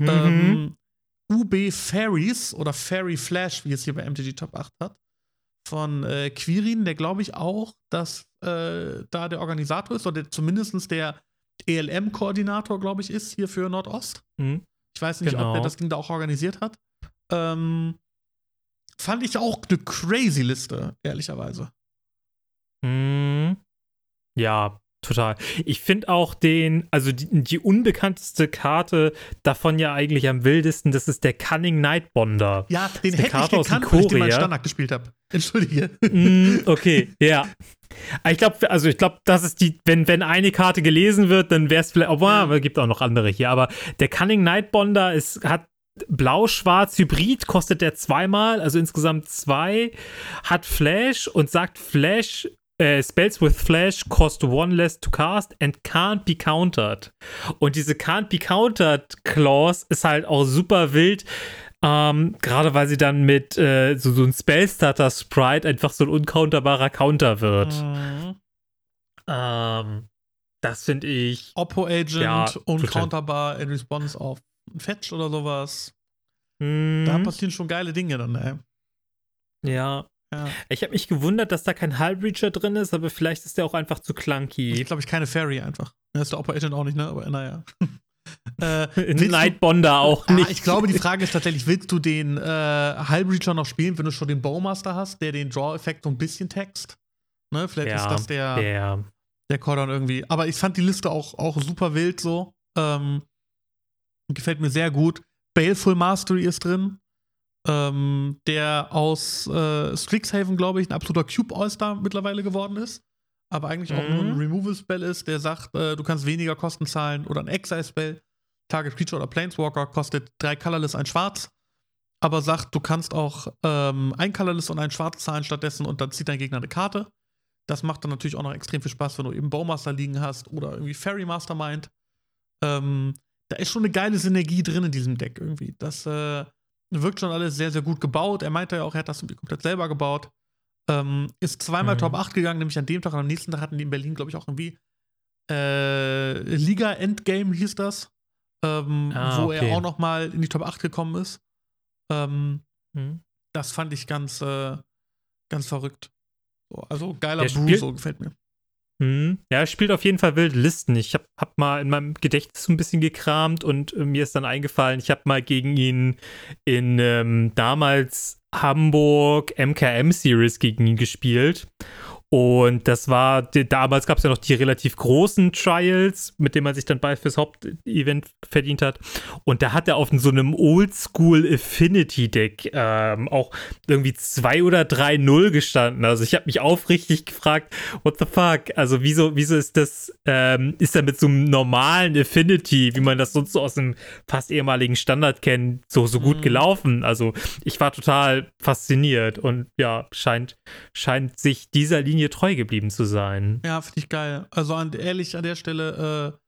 Mhm. ähm, UB Fairies oder Fairy Flash, wie es hier bei MTG Top 8 hat, von äh, Quirin, der glaube ich auch, dass äh, da der Organisator ist oder zumindest der ELM-Koordinator, glaube ich, ist hier für Nordost. Mhm. Ich weiß nicht, ob Genau. der das Ding da auch organisiert hat. Ähm, fand ich auch eine crazy Liste, ehrlicherweise. Mhm. Ja, total. Ich finde auch den, also die, die unbekannteste Karte davon ja eigentlich am wildesten, das ist der Cunning Nightbonder. Ja, den hätte ich Karte aus gekannt, weil ich den. Standard gespielt habe. [laughs] Entschuldige. Mm, [laughs] okay, ja. Ich glaube, also ich glaube, das ist die, wenn, wenn eine Karte gelesen wird, dann wäre es vielleicht, obwohl, aber es gibt auch noch andere hier, aber der Cunning Nightbonder ist, hat blau-schwarz Hybrid, kostet der zweimal, also insgesamt zwei, hat Flash und sagt Flash, äh, Spells with Flash cost one less to cast and can't be countered. Und diese can't be countered Clause ist halt auch super wild, ähm, gerade weil sie dann mit äh, so, so ein Spellstarter-Sprite einfach so ein uncounterbarer Counter wird. Mhm. Ähm, das finde ich. Oppo Agent, Ja, uncounterbar in Response auf Fetch oder sowas. Mhm. Da passieren schon geile Dinge dann, ey. ja. Ja. Ich habe mich gewundert, dass da kein Hullbreacher drin ist, aber vielleicht ist der auch einfach zu clunky. Ich glaube, ich keine Fairy einfach. Ja, ist der Oppo Agent auch nicht, ne? Aber naja. [laughs] äh, Nightbonder auch Ah, nicht. ich glaube, die Frage ist tatsächlich, willst du den äh, Hullbreacher noch spielen, wenn du schon den Bowmaster hast, der den Draw-Effekt so ein bisschen text? Ne? Vielleicht ja, ist das der, der. der Cordon irgendwie. Aber ich fand die Liste auch, auch super wild so. Ähm, gefällt mir sehr gut. Baleful Mastery ist drin. Ähm, der aus äh, Strixhaven, glaube ich, ein absoluter Cube-All-Star mittlerweile geworden ist. Aber eigentlich auch Mhm. nur ein Removal-Spell ist, der sagt, äh, du kannst weniger Kosten zahlen. Oder ein Exile-Spell. Target Creature oder Planeswalker kostet drei Colorless, ein Schwarz. Aber sagt, du kannst auch ähm, ein Colorless und ein Schwarz zahlen stattdessen und dann zieht dein Gegner eine Karte. Das macht dann natürlich auch noch extrem viel Spaß, wenn du eben Bowmaster liegen hast oder irgendwie Fairy Mastermind. Ähm, da ist schon eine geile Synergie drin in diesem Deck irgendwie. Das äh, wirkt schon alles sehr, sehr gut gebaut. Er meinte ja auch, er hat das komplett selber gebaut. Ähm, ist zweimal Mhm. Top 8 gegangen, nämlich an dem Tag und am nächsten Tag hatten die in Berlin, glaube ich, auch irgendwie äh, Liga Endgame hieß das. Ähm, Ah, wo okay. er auch noch mal in die Top 8 gekommen ist. Ähm, Hm. das fand ich ganz, äh, ganz verrückt. So, also geiler spielt- so gefällt mir. Hm. Ja, er spielt auf jeden Fall wilde Listen. Ich habe hab mal in meinem Gedächtnis so ein bisschen gekramt und äh, mir ist dann eingefallen, ich habe mal gegen ihn in ähm, damals Hamburg MKM Series gegen ihn gespielt. Und das war, damals gab es ja noch die relativ großen Trials, mit denen man sich dann bald fürs Hauptevent verdient hat. Und da hat er auf so einem Oldschool Affinity Deck ähm, auch irgendwie 2 oder 3-0 gestanden. Also ich habe mich aufrichtig gefragt, what the fuck? Also wieso, wieso ist das, ähm, ist er mit so einem normalen Affinity, wie man das sonst so aus dem fast ehemaligen Standard kennt, so, so gut Mhm. gelaufen? Also ich war total fasziniert und ja, scheint, scheint sich dieser Linie treu geblieben zu sein. Ja, finde ich geil. Also an, ehrlich an der Stelle, äh,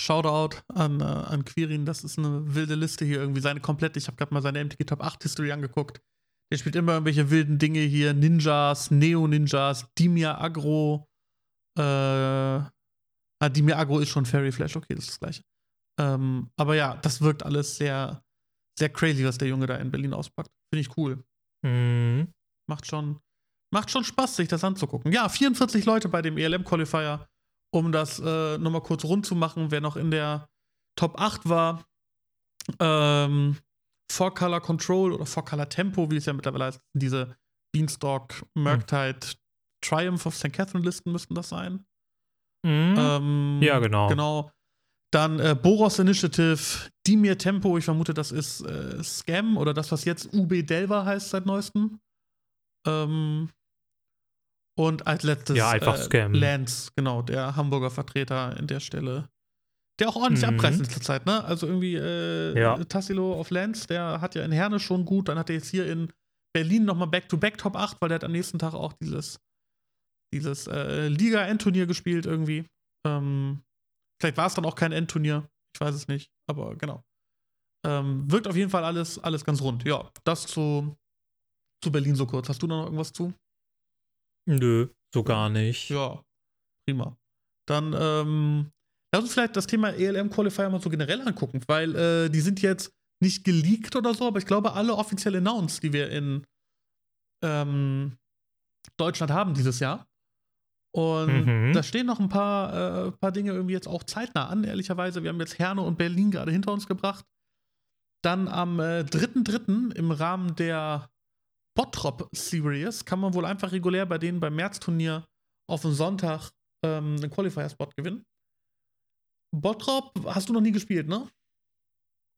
Shoutout an, äh, an Quirin. Das ist eine wilde Liste hier irgendwie. Seine komplette, ich habe gerade mal seine MTG Top 8 History angeguckt. Der spielt immer irgendwelche wilden Dinge hier. Ninjas, Neo-Ninjas, Dimir Agro. Äh, ah, Dimir Agro ist schon Fairy Flash, okay, das ist das gleiche. Ähm, aber ja, das wirkt alles sehr, sehr crazy, was der Junge da in Berlin auspackt. Finde ich cool. Mhm. Macht schon, macht schon Spaß, sich das anzugucken. Ja, 44 Leute bei dem ELM-Qualifier, um das äh, nochmal kurz rund zu machen, wer noch in der Top 8 war. Ähm, Four Color Control oder Four Color Tempo, wie es ja mittlerweile heißt, diese Beanstalk, Murktide, Triumph of St. Catherine Listen müssten das sein. Mhm. Ähm, Ja, genau. Genau. Dann äh, Boros Initiative, Dimir Tempo, ich vermute, das ist äh, Scam oder das, was jetzt UB Delva heißt seit neuestem. Ähm, und als letztes Ja, äh. Lance, genau, der Hamburger Vertreter in der Stelle. Der auch ordentlich Mhm. abreißt in letzter Zeit, ne? Also irgendwie äh, Ja. Tassilo auf Lance, der hat ja in Herne schon gut, dann hat er jetzt hier in Berlin nochmal Back-to-Back Top 8, weil der hat am nächsten Tag auch dieses, dieses äh, Liga-Endturnier gespielt irgendwie. Ähm, vielleicht war es dann auch kein Endturnier, ich weiß es nicht, aber genau. Ähm, wirkt auf jeden Fall alles, alles ganz rund. Ja, das zu, zu Berlin so kurz. Hast du da noch irgendwas zu? Nö, so gar nicht. Ja, prima. Dann ähm, lass uns vielleicht das Thema ELM Qualifier mal so generell angucken, weil äh, die sind jetzt nicht geleakt oder so, aber ich glaube, alle offiziell announced, die wir in ähm, Deutschland haben dieses Jahr. Und Mhm. da stehen noch ein paar, äh, paar Dinge irgendwie jetzt auch zeitnah an, ehrlicherweise. Wir haben jetzt Herne und Berlin gerade hinter uns gebracht. Dann am äh, 3.3. im Rahmen der Bottrop Series kann man wohl einfach regulär bei denen beim März-Turnier auf den Sonntag ähm, einen Qualifier-Spot gewinnen. Bottrop hast du noch nie gespielt, ne?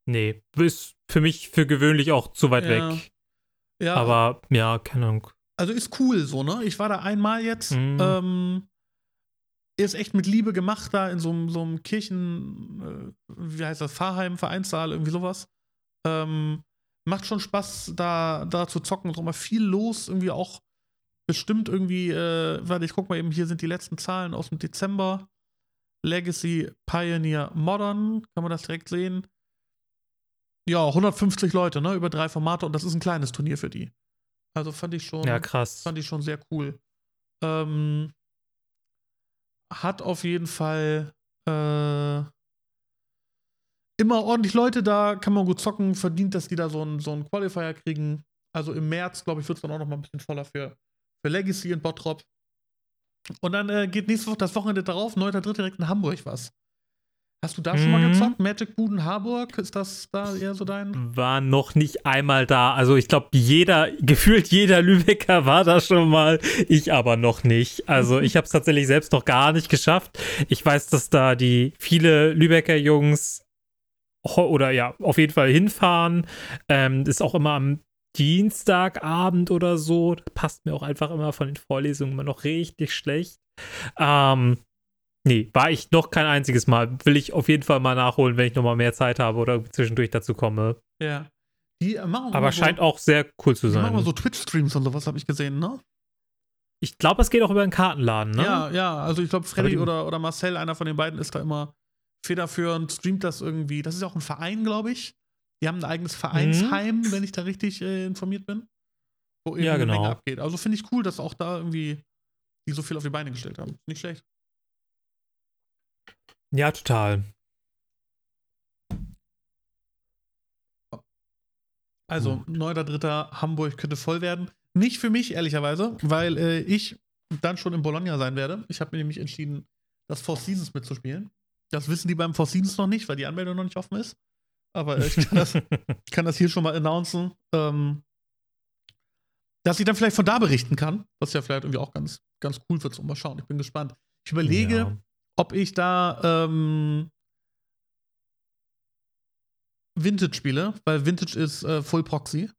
Nee, ist für mich für gewöhnlich auch zu weit Ja. weg. Ja, Aber ja, keine Ahnung. also ist cool so, ne? Ich war da einmal jetzt. Mhm. Ähm, ist echt mit Liebe gemacht da in so, einem- so einem Kirchen, äh, wie heißt das, Pfarrheim, Vereinssaal, irgendwie sowas. Ähm, macht schon Spaß, da, da zu zocken. Ist auch mal viel los, irgendwie auch bestimmt irgendwie, äh, warte, ich guck mal eben, hier sind die letzten Zahlen aus dem Dezember. Legacy, Pioneer, Modern, kann man das direkt sehen. Ja, 150 Leute, ne, über drei Formate und das ist ein kleines Turnier für die. Also fand ich schon, Ja, krass. fand ich schon sehr cool. Ähm, hat auf jeden Fall äh, immer ordentlich Leute da, kann man gut zocken, verdient, dass die da so einen so einen Qualifier kriegen. Also im März, glaube ich, wird es dann auch noch mal ein bisschen voller für, für Legacy in Bottrop. Und dann äh, geht nächste Woche, das Wochenende darauf, 9.3. direkt in Hamburg was. Hast du da schon mal Mhm. gezockt? Magic Buden Harburg? Ist das da eher so dein? War noch nicht einmal da. Also ich glaube, jeder, gefühlt jeder Lübecker war da schon mal. Ich aber noch nicht. Also ich habe es tatsächlich selbst noch gar nicht geschafft. Ich weiß, dass da die viele Lübecker Jungs oder ja, auf jeden Fall hinfahren. Ähm, ist auch immer am Dienstagabend oder so. Passt mir auch einfach immer von den Vorlesungen immer noch richtig schlecht. Ähm, nee, war ich noch kein einziges Mal. Will ich auf jeden Fall mal nachholen, wenn ich noch mal mehr Zeit habe oder zwischendurch dazu komme. Ja. Die äh, machen Aber immer so, scheint auch sehr cool zu die machen sein. so Twitch-Streams und sowas, habe ich gesehen, ne? Ich glaube, es geht auch über einen Kartenladen, ne? Ja, ja, also ich glaube, Freddy oder, oder Marcel, einer von den beiden, ist da immer federführend, streamt das irgendwie. Das ist auch ein Verein, glaube ich. Die haben ein eigenes Vereinsheim, wenn ich da richtig äh, informiert bin. Wo irgendwie Ja, genau. Menge abgeht. Also finde ich cool, dass auch da irgendwie die so viel auf die Beine gestellt haben. Nicht schlecht. Ja, total. Also, Gut. 9.3. Hamburg könnte voll werden. Nicht für mich, ehrlicherweise, weil äh, ich dann schon in Bologna sein werde. Ich habe mir nämlich entschieden, das Four Seasons mitzuspielen. Das wissen die beim Four Seasons noch nicht, weil die Anmeldung noch nicht offen ist. Aber äh, ich kann das, [laughs] ich kann das hier schon mal announcen, ähm, dass ich dann vielleicht von da berichten kann. Was ja vielleicht irgendwie auch ganz, ganz cool wird. So, mal schauen, ich bin gespannt. Ich überlege, Ja. ob ich da ähm, Vintage spiele, weil Vintage ist äh, Full Proxy.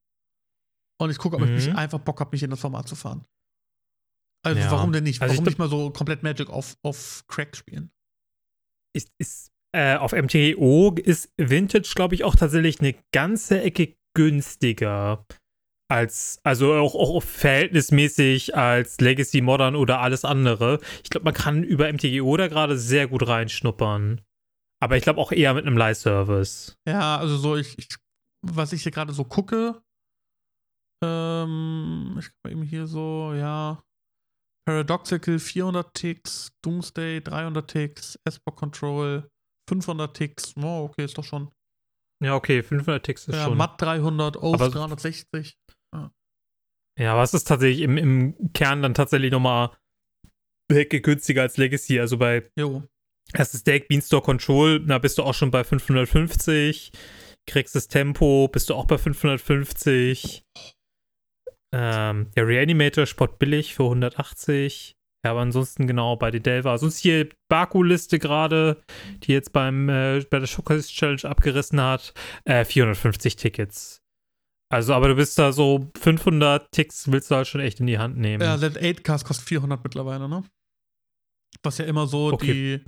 Und ich gucke, ob ich Mhm. mich einfach Bock habe, mich in das Format zu fahren. Also Ja. warum denn nicht? Also ich Warum nicht mal so komplett Magic auf, auf Crack spielen? Ist, ist, äh, auf MTGO ist Vintage, glaube ich, auch tatsächlich eine ganze Ecke günstiger als, also auch, auch verhältnismäßig als Legacy Modern oder alles andere. Ich glaube, man kann über MTGO da gerade sehr gut reinschnuppern. Aber ich glaube auch eher mit einem Live-Service. Ja, also so, ich, ich was ich hier gerade so gucke, ähm, ich guck mal eben hier so, ja, Paradoxical 400 Ticks, Doomsday 300 Ticks, Esper Control 500 Ticks, oh, okay, ist doch schon. Ja, okay, 500 Ticks ist Ja, schon. Matt 300, Oath Aber- 360. Ja, aber es ist tatsächlich im, im Kern dann tatsächlich nochmal eine Ecke günstiger als Legacy. Also bei Jo. erstes Deck, Beanstalk Control, da bist du auch schon bei 550. Kriegst das Tempo, bist du auch bei 550. Ähm, der Reanimator Spot billig für 180. Ja, aber ansonsten genau bei den Delver. Sonst hier Baku-Liste gerade, die jetzt beim äh, bei der Showcase Challenge abgerissen hat. Äh, 450 Tickets. Also, aber du bist da so 500 Ticks willst du halt schon echt in die Hand nehmen. Ja, Let 8 Cast kostet 400 mittlerweile, ne? Was ja immer so Okay.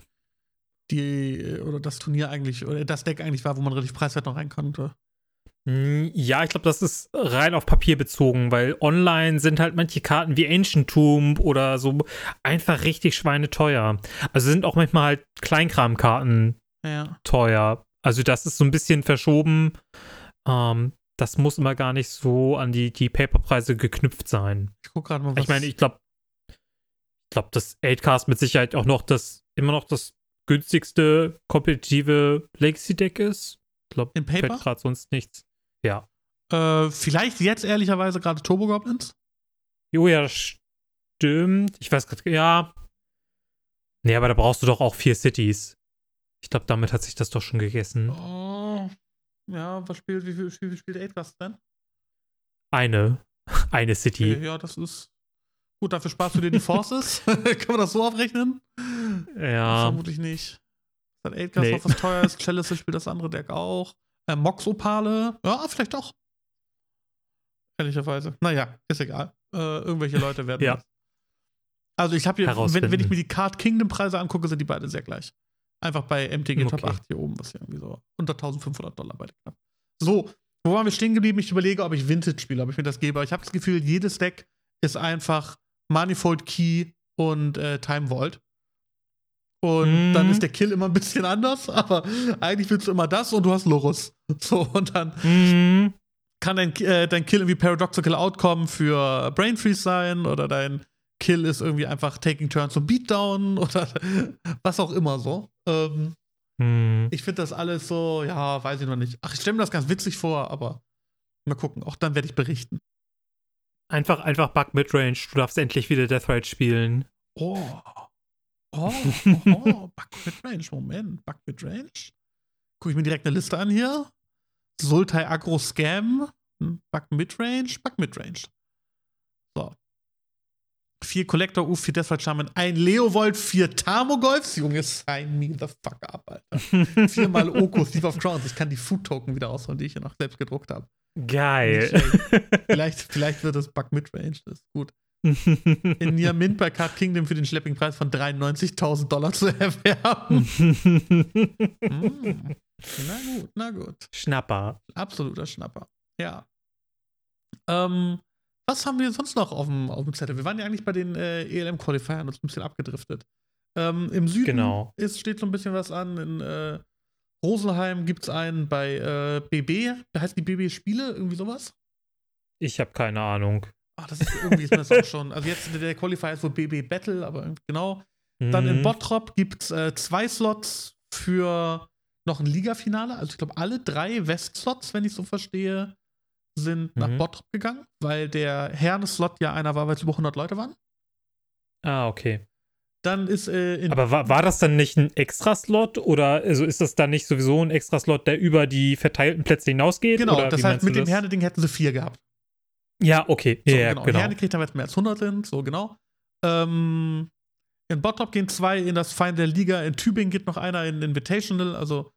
die, die, oder das Turnier eigentlich, oder das Deck eigentlich war, wo man relativ preiswert noch rein konnte. Hm, Ja, ich glaube, das ist rein auf Papier bezogen, weil online sind halt manche Karten wie Ancient Tomb oder so einfach richtig schweineteuer. Also sind auch manchmal halt Kleinkramkarten Ja. teuer. Also das ist so ein bisschen verschoben. Ähm, das muss immer gar nicht so an die, die Paperpreise geknüpft sein. Ich guck gerade mal, was. Ich meine, ich glaube, ich glaube, das 8cast mit Sicherheit auch noch das, immer noch das günstigste kompetitive Legacy-Deck ist. Ich glaube, fällt gerade sonst nichts. Ja. äh, vielleicht jetzt ehrlicherweise gerade Turbo Goblins? Jo, ja, das stimmt. Ich weiß gerade, ja. Nee, aber da brauchst du doch auch vier Cities. Ich glaube, damit hat sich das doch schon gegessen. Oh. Ja, was spielt, wie viel, wie viel spielt 8 Cast denn? Eine. [laughs] Eine City. Okay, ja, das ist. Gut, dafür sparst du dir die Forces. [laughs] [laughs] Kann man das so abrechnen? Ja. Vermutlich nicht. Dann 8 Cast Nee. noch was teuer ist. Chalice spielt das andere Deck auch. Äh, Mox Opale. Ja, vielleicht doch. Ehrlicherweise. Naja, ist egal. Äh, irgendwelche Leute werden. [laughs] Ja. das. Also, ich habe hier, wenn, wenn ich mir die Card Kingdom Preise angucke, sind die beide sehr gleich. Einfach bei MTG Top Okay. 8 hier oben, was ja irgendwie so unter 1500 Dollar beide knapp. So, wo waren wir stehen geblieben? Ich überlege, ob ich Vintage spiele, ob ich mir das gebe. Ich habe das Gefühl, jedes Deck ist einfach Manifold Key und äh, Time Vault. Und Mhm. dann ist der Kill immer ein bisschen anders, [laughs] aber eigentlich willst du immer das und du hast Lorus. [laughs] So, und dann Mhm. kann dein, äh, dein Kill irgendwie Paradoxical Outcome für Brain Freeze sein oder dein Kill ist irgendwie einfach Taking Turns zum Beatdown [laughs] oder was auch immer so. Ähm, Mhm. ich finde das alles so, ja, weiß ich noch nicht. Ach, ich stelle mir das ganz witzig vor, aber mal gucken. Auch dann werde ich berichten. Einfach, einfach Bug Midrange. Du darfst endlich wieder Death Ride spielen. Oh. Oh, oh, oh. [laughs] Range. Moment. Bug mit Range. Gucke ich mir direkt eine Liste an hier. Sultai Agro Scam. Bug Midrange. Bug Midrange. So. Vier Collector, U, vier Death Ride Shaman, ein Leovold, vier Tamogolfs. Junge, sign me the fuck up, Alter. [laughs] Viermal Oko, Thief of Crowns. Ich kann die Food Token wieder ausholen, die ich hier noch selbst gedruckt habe. Geil. [laughs] Vielleicht, vielleicht wird es Bug Midrange. Das ist gut. [laughs] in Nier Mint bei Card Kingdom für den Schleppingpreis von 93.000 Dollar zu erwerben. Hm. [laughs] Na gut, na gut. Schnapper. Absoluter Schnapper. Ja. Ähm, was haben wir sonst noch auf dem, auf dem Zettel? Wir waren ja eigentlich bei den äh, ELM-Qualifiern und sind ein bisschen abgedriftet. Ähm, Im Süden Genau. ist, steht so ein bisschen was an. In äh, Roselheim gibt es einen bei äh, BB. Da heißt die BB Spiele, irgendwie sowas. Ich habe keine Ahnung. Ach, das ist irgendwie ist mir das auch schon. Also jetzt der Qualifier ist wohl BB Battle, aber genau. Dann in Mhm. Bottrop gibt es äh, zwei Slots für noch ein Ligafinale. Also ich glaube, alle drei West-Slots, wenn ich so verstehe, sind nach Mhm. Bottrop gegangen, weil der Herne-Slot ja einer war, weil es über 100 Leute waren. Ah, okay. Dann ist äh, in Aber war, war das dann nicht ein Extra-Slot oder also ist das dann nicht sowieso ein Extra-Slot, der über die verteilten Plätze hinausgeht? genau, das heißt, mit dem? Herne-Ding hätten sie vier gehabt. Ja, okay. So, ja, genau. genau. Herne kriegt dann, es mehr als 100 sind, so genau. Ähm, in Bottrop gehen zwei in das Final der Liga. In Tübingen geht noch einer in Invitational. Also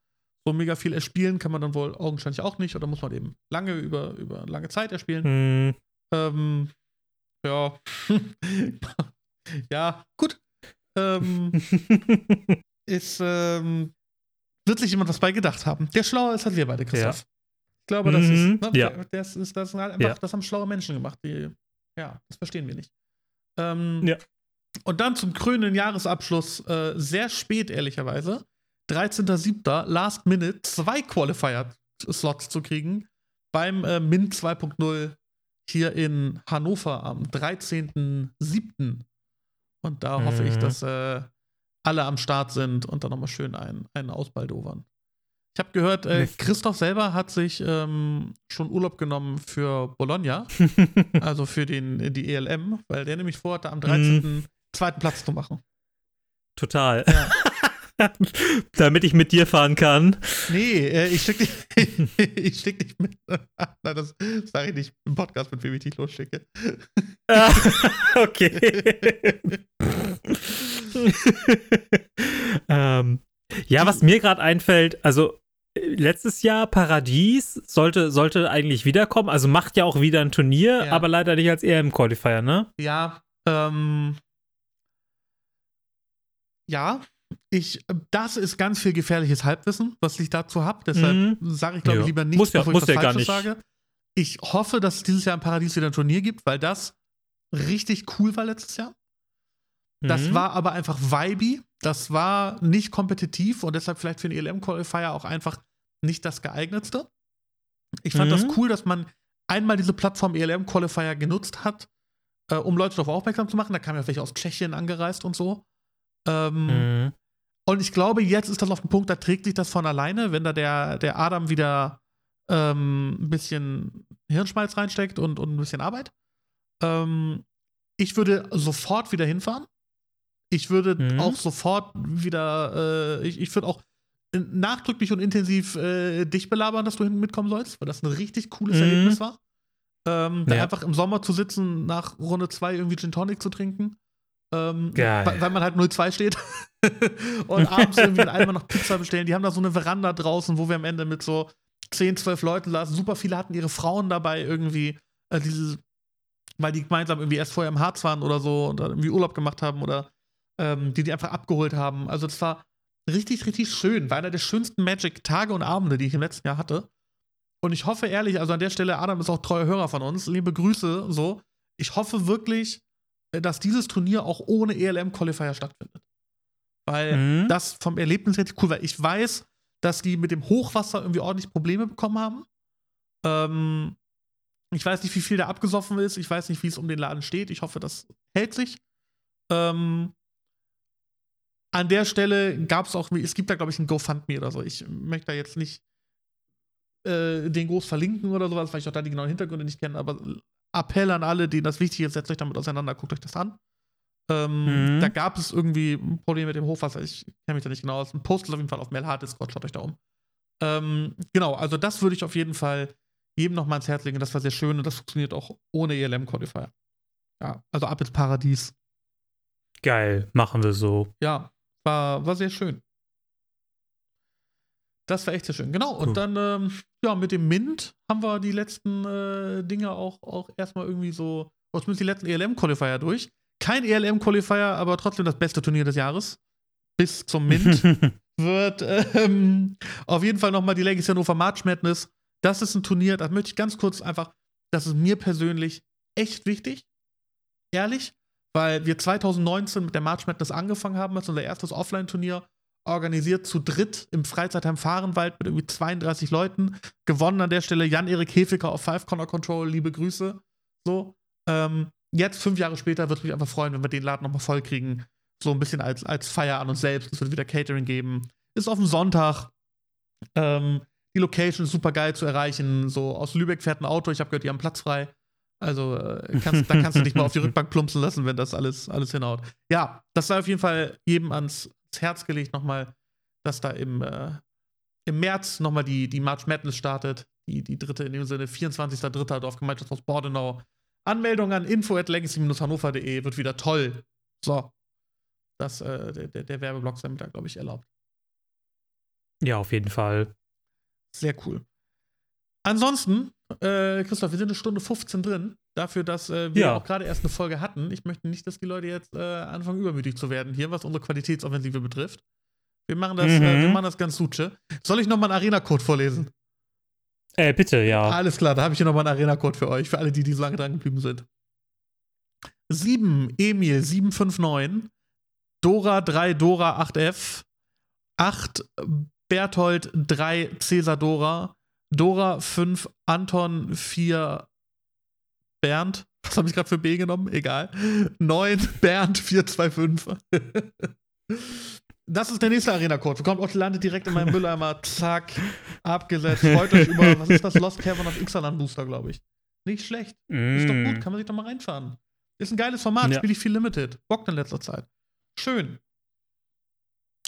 so mega viel erspielen kann man dann wohl augenscheinlich auch nicht. Oder muss man eben lange über, über lange Zeit erspielen. Hm, Ähm, ja. [laughs] ja, gut. Ähm, [laughs] ist, ähm, wird sich jemand was bei gedacht haben. Der schlauer ist als wir beide, Christoph. Ich glaube, das Mhm, ist, ne, ja. das ist, das ist halt einfach, Ja. das haben schlaue Menschen gemacht, die, ja, das verstehen wir nicht. Ähm, Ja. Und dann zum krönenden Jahresabschluss, äh, sehr spät, ehrlicherweise, 13.07. Last Minute, zwei Qualifier-Slots zu kriegen beim äh, Min 2.0 hier in Hannover am 13.07. Und da hoffe ich, Mhm. dass äh, alle am Start sind und dann nochmal schön einen, einen ausbaldowern. Ich habe gehört, äh. Christoph selber hat sich ähm, schon Urlaub genommen für Bologna, [laughs] also für den, die ELM, weil der nämlich vorhatte, am 13. zweiten Platz zu machen. Total. [laughs] Damit ich mit dir fahren kann. Nee, äh, ich schicke dich, [laughs] ich schick dich mit. Nein, das sage ich nicht im Podcast, mit wem ich dich losschicke. Ah, okay. ähm, ja, was mir gerade einfällt, also äh, letztes Jahr Paradies sollte, sollte eigentlich wiederkommen, also macht ja auch wieder ein Turnier, Ja. aber leider nicht als EM-Qualifier, ne? Ja, ähm. Ja, ich, das ist ganz viel gefährliches Halbwissen, was ich dazu habe. Deshalb Mhm. sage ich, glaube ich, Ja. lieber nichts, Muss ja- bevor muss ich was ja Falsches nicht. sage. Ich hoffe, dass es dieses Jahr im Paradies wieder ein Turnier gibt, weil das richtig cool war letztes Jahr. Das Mhm. war aber einfach vibey. Das war nicht kompetitiv und deshalb vielleicht für den ELM-Qualifier auch einfach nicht das geeignetste. Ich fand Mhm. das cool, dass man einmal diese Plattform ELM-Qualifier genutzt hat, äh, um Leute darauf aufmerksam zu machen. Da kamen ja welche aus Tschechien angereist und so. Ähm, Mhm. Und ich glaube, jetzt ist das auf dem Punkt, da trägt sich das von alleine, wenn da der, der Adam wieder ähm, ein bisschen Hirnschmalz reinsteckt und, und ein bisschen Arbeit. Ähm, ich würde sofort wieder hinfahren. Ich würde Mhm. auch sofort wieder, äh, ich, ich würde auch nachdrücklich und intensiv äh, dich belabern, dass du hinten mitkommen sollst, weil das ein richtig cooles Mhm. Erlebnis war. Ähm, da Ja. einfach im Sommer zu sitzen, nach Runde 2 irgendwie Gin Tonic zu trinken. Ähm, Geil. weil, man halt 0-2 steht. [laughs] und abends [laughs] irgendwie in einmal noch Pizza bestellen. Die haben da so eine Veranda draußen, wo wir am Ende mit so 10, 12 Leuten saßen. Super viele hatten ihre Frauen dabei irgendwie. Äh, diese, weil die gemeinsam irgendwie erst vorher im Harz waren oder so und dann irgendwie Urlaub gemacht haben oder ähm, die die einfach abgeholt haben. Also das war richtig, richtig schön. War einer der schönsten Magic-Tage und Abende, die ich im letzten Jahr hatte. Und ich hoffe ehrlich, also an der Stelle, Adam ist auch treuer Hörer von uns. Liebe Grüße, so. Ich hoffe wirklich, äh, dass dieses Turnier auch ohne ELM-Qualifier stattfindet. Weil Mhm. das vom Erlebnis richtig cool war. Ich weiß, dass die mit dem Hochwasser irgendwie ordentlich Probleme bekommen haben. Ähm, ich weiß nicht, wie viel da abgesoffen ist. Ich weiß nicht, wie es um den Laden steht. Ich hoffe, das hält sich. Ähm, an der Stelle gab es auch, es gibt da, glaube ich, ein GoFundMe oder so. Ich möchte da jetzt nicht äh, den groß verlinken oder sowas, weil ich auch da die genauen Hintergründe nicht kenne, aber Appell an alle, denen das wichtig ist, setzt euch damit auseinander, guckt euch das an. Ähm, Mhm. Da gab es irgendwie ein Problem mit dem Hochwasser, ich kenne mich da nicht genau aus. Ein Post ist auf jeden Fall auf Melhard Discord, schaut euch da um. Ähm, genau, also das würde ich auf jeden Fall jedem noch mal ans Herz legen. Das war sehr schön und das funktioniert auch ohne ELM-Qualifier. Ja, also ab ins Paradies. Geil, machen wir so. Ja, war, war sehr schön. Das war echt sehr schön. Genau, Cool. und dann, ähm, ja, mit dem Mint haben wir die letzten äh, Dinge auch, auch erstmal irgendwie so, oh, zumindest die letzten ELM-Qualifier durch. Kein ELM-Qualifier, aber trotzdem das beste Turnier des Jahres. Bis zum Mint [laughs] wird ähm, auf jeden Fall nochmal die Legacy Hannover March Madness. Das ist ein Turnier, das möchte ich ganz kurz einfach, das ist mir persönlich echt wichtig. Ehrlich, weil wir 2019 mit der March Madness angefangen haben, als unser erstes Offline-Turnier, organisiert zu dritt im Freizeitheim Fahrenwald mit irgendwie 32 Leuten. Gewonnen an der Stelle Jan-Erik Hefeker auf Five Corner Control, liebe Grüße. So. Ähm, jetzt, fünf Jahre später, würde mich einfach freuen, wenn wir den Laden nochmal voll kriegen. So ein bisschen als, als Feier an uns selbst. Es wird wieder Catering geben. Ist auf dem Sonntag. Ähm, die Location ist super geil zu erreichen. So aus Lübeck fährt ein Auto. Ich habe gehört, die haben Platz frei. Also äh, kannst, da kannst du dich mal auf die Rückbank plumpsen lassen, wenn das alles, alles hinhaut. Ja, das sei auf jeden Fall jedem ans, Herz gelegt nochmal, dass da im, äh, im März nochmal die, die March Madness startet. Die, die dritte, in dem Sinne 24.03. Dorfgemeinschaftshaus Bordenau. Anmeldung an info at legacy-hannover.de wird wieder toll. So. Das, äh, der, der, der Werbeblock sei mir da, glaube ich, erlaubt. ja, auf jeden Fall. Sehr cool. Ansonsten, äh, Christoph, wir sind eine Stunde 15 drin. Dafür, dass äh, wir Ja. auch gerade erst eine Folge hatten. Ich möchte nicht, dass die Leute jetzt äh, anfangen, übermütig zu werden hier, was unsere Qualitätsoffensive betrifft. Wir machen das, Mhm. äh, wir machen das ganz suche. Soll ich nochmal einen Arena-Code vorlesen? Äh, bitte, ja. Alles klar, da habe ich hier nochmal einen Arena-Code für euch, für alle, die, die so lange dran geblieben sind. 7 Emil 759, Dora 3 Dora 8F, 8 Berthold 3 Cäsar Dora, Dora 5 Anton 4 Bernd. Was habe ich gerade für B genommen? Egal. 9 [laughs] Bernd 425. Das ist der nächste Arena-Code. Kommt auch landet direkt in meinem Mülleimer. Zack. Abgesetzt. Freut euch über, was ist das? Lost Cavern of Ixalan Booster, glaube ich. Nicht schlecht. Ist doch gut, kann man sich doch mal reinfahren. Ist ein geiles Format, Ja. spiele ich viel Limited. Bockt in letzter Zeit. Schön.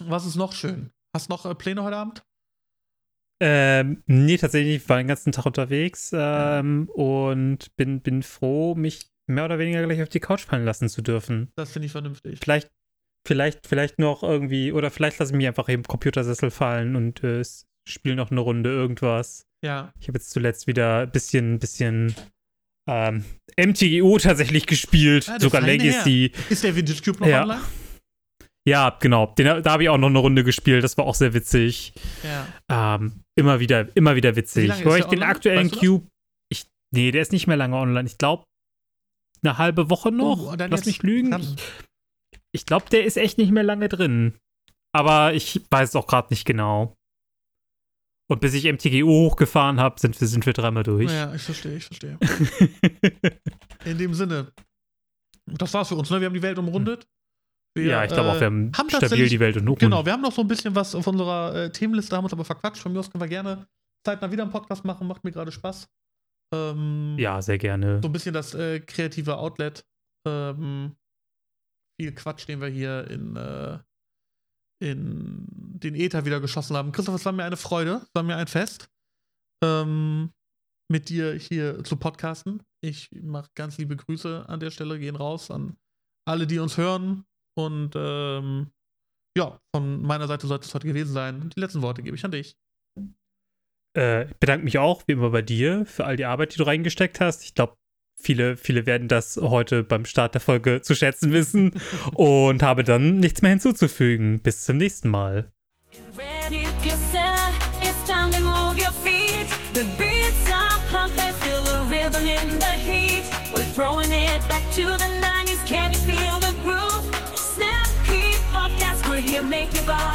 Was ist noch schön? Hast du noch äh, Pläne heute Abend? Ähm, nee, tatsächlich, ich war den ganzen Tag unterwegs ähm, und bin, bin froh, mich mehr oder weniger gleich auf die Couch fallen lassen zu dürfen. Das finde ich vernünftig. Vielleicht, vielleicht, vielleicht noch irgendwie, oder vielleicht lasse ich mich einfach im Computersessel fallen und äh, spiele noch eine Runde irgendwas. Ja. Ich habe jetzt zuletzt wieder ein bisschen, bisschen ähm, MTGO tatsächlich gespielt, der sogar Legacy. Ist der Vintage Cube noch Ja. online? Ja, genau. Den, da habe ich auch noch eine Runde gespielt. Das war auch sehr witzig. Ja. Ähm, immer wieder, immer wieder Wie witzig. der ich den online? aktuellen Weißt du? Cube. Ich, nee, der ist nicht mehr lange online. Ich glaube, eine halbe Woche noch. Oh, Lass mich lügen. Ich, ich glaube, der ist echt nicht mehr lange drin. Aber ich weiß es auch gerade nicht genau. Und bis ich MTGO hochgefahren habe, sind wir, sind wir dreimal durch. Ja, ich verstehe, ich verstehe. [laughs] In dem Sinne. Das war's für uns, ne? Wir haben die Welt umrundet. Wir, ja, ich glaube auch, wir haben, haben stabil die Welt und Nuken. Genau, wir haben noch so ein bisschen was auf unserer äh, Themenliste, haben uns aber verquatscht. Von mir aus können wir gerne zeitnah wieder einen Podcast machen, macht mir gerade Spaß. Ähm, Ja, sehr gerne. So ein bisschen das äh, kreative Outlet. Ähm, viel Quatsch, den wir hier in, äh, in den Äther wieder geschossen haben. Christoph, es war mir eine Freude, es war mir ein Fest, ähm, mit dir hier zu podcasten. Ich mache ganz liebe Grüße an der Stelle, gehen raus an alle, die uns hören. Und ähm, ja, von meiner Seite sollte es heute gewesen sein. Die letzten Worte gebe ich an dich. Äh, ich bedanke mich auch, wie immer, bei dir für all die Arbeit, die du reingesteckt hast. Ich glaube, viele, viele werden das heute beim Start der Folge zu schätzen wissen [laughs] und habe dann nichts mehr hinzuzufügen. Bis zum nächsten Mal. Ready, get set, it's time goodbye.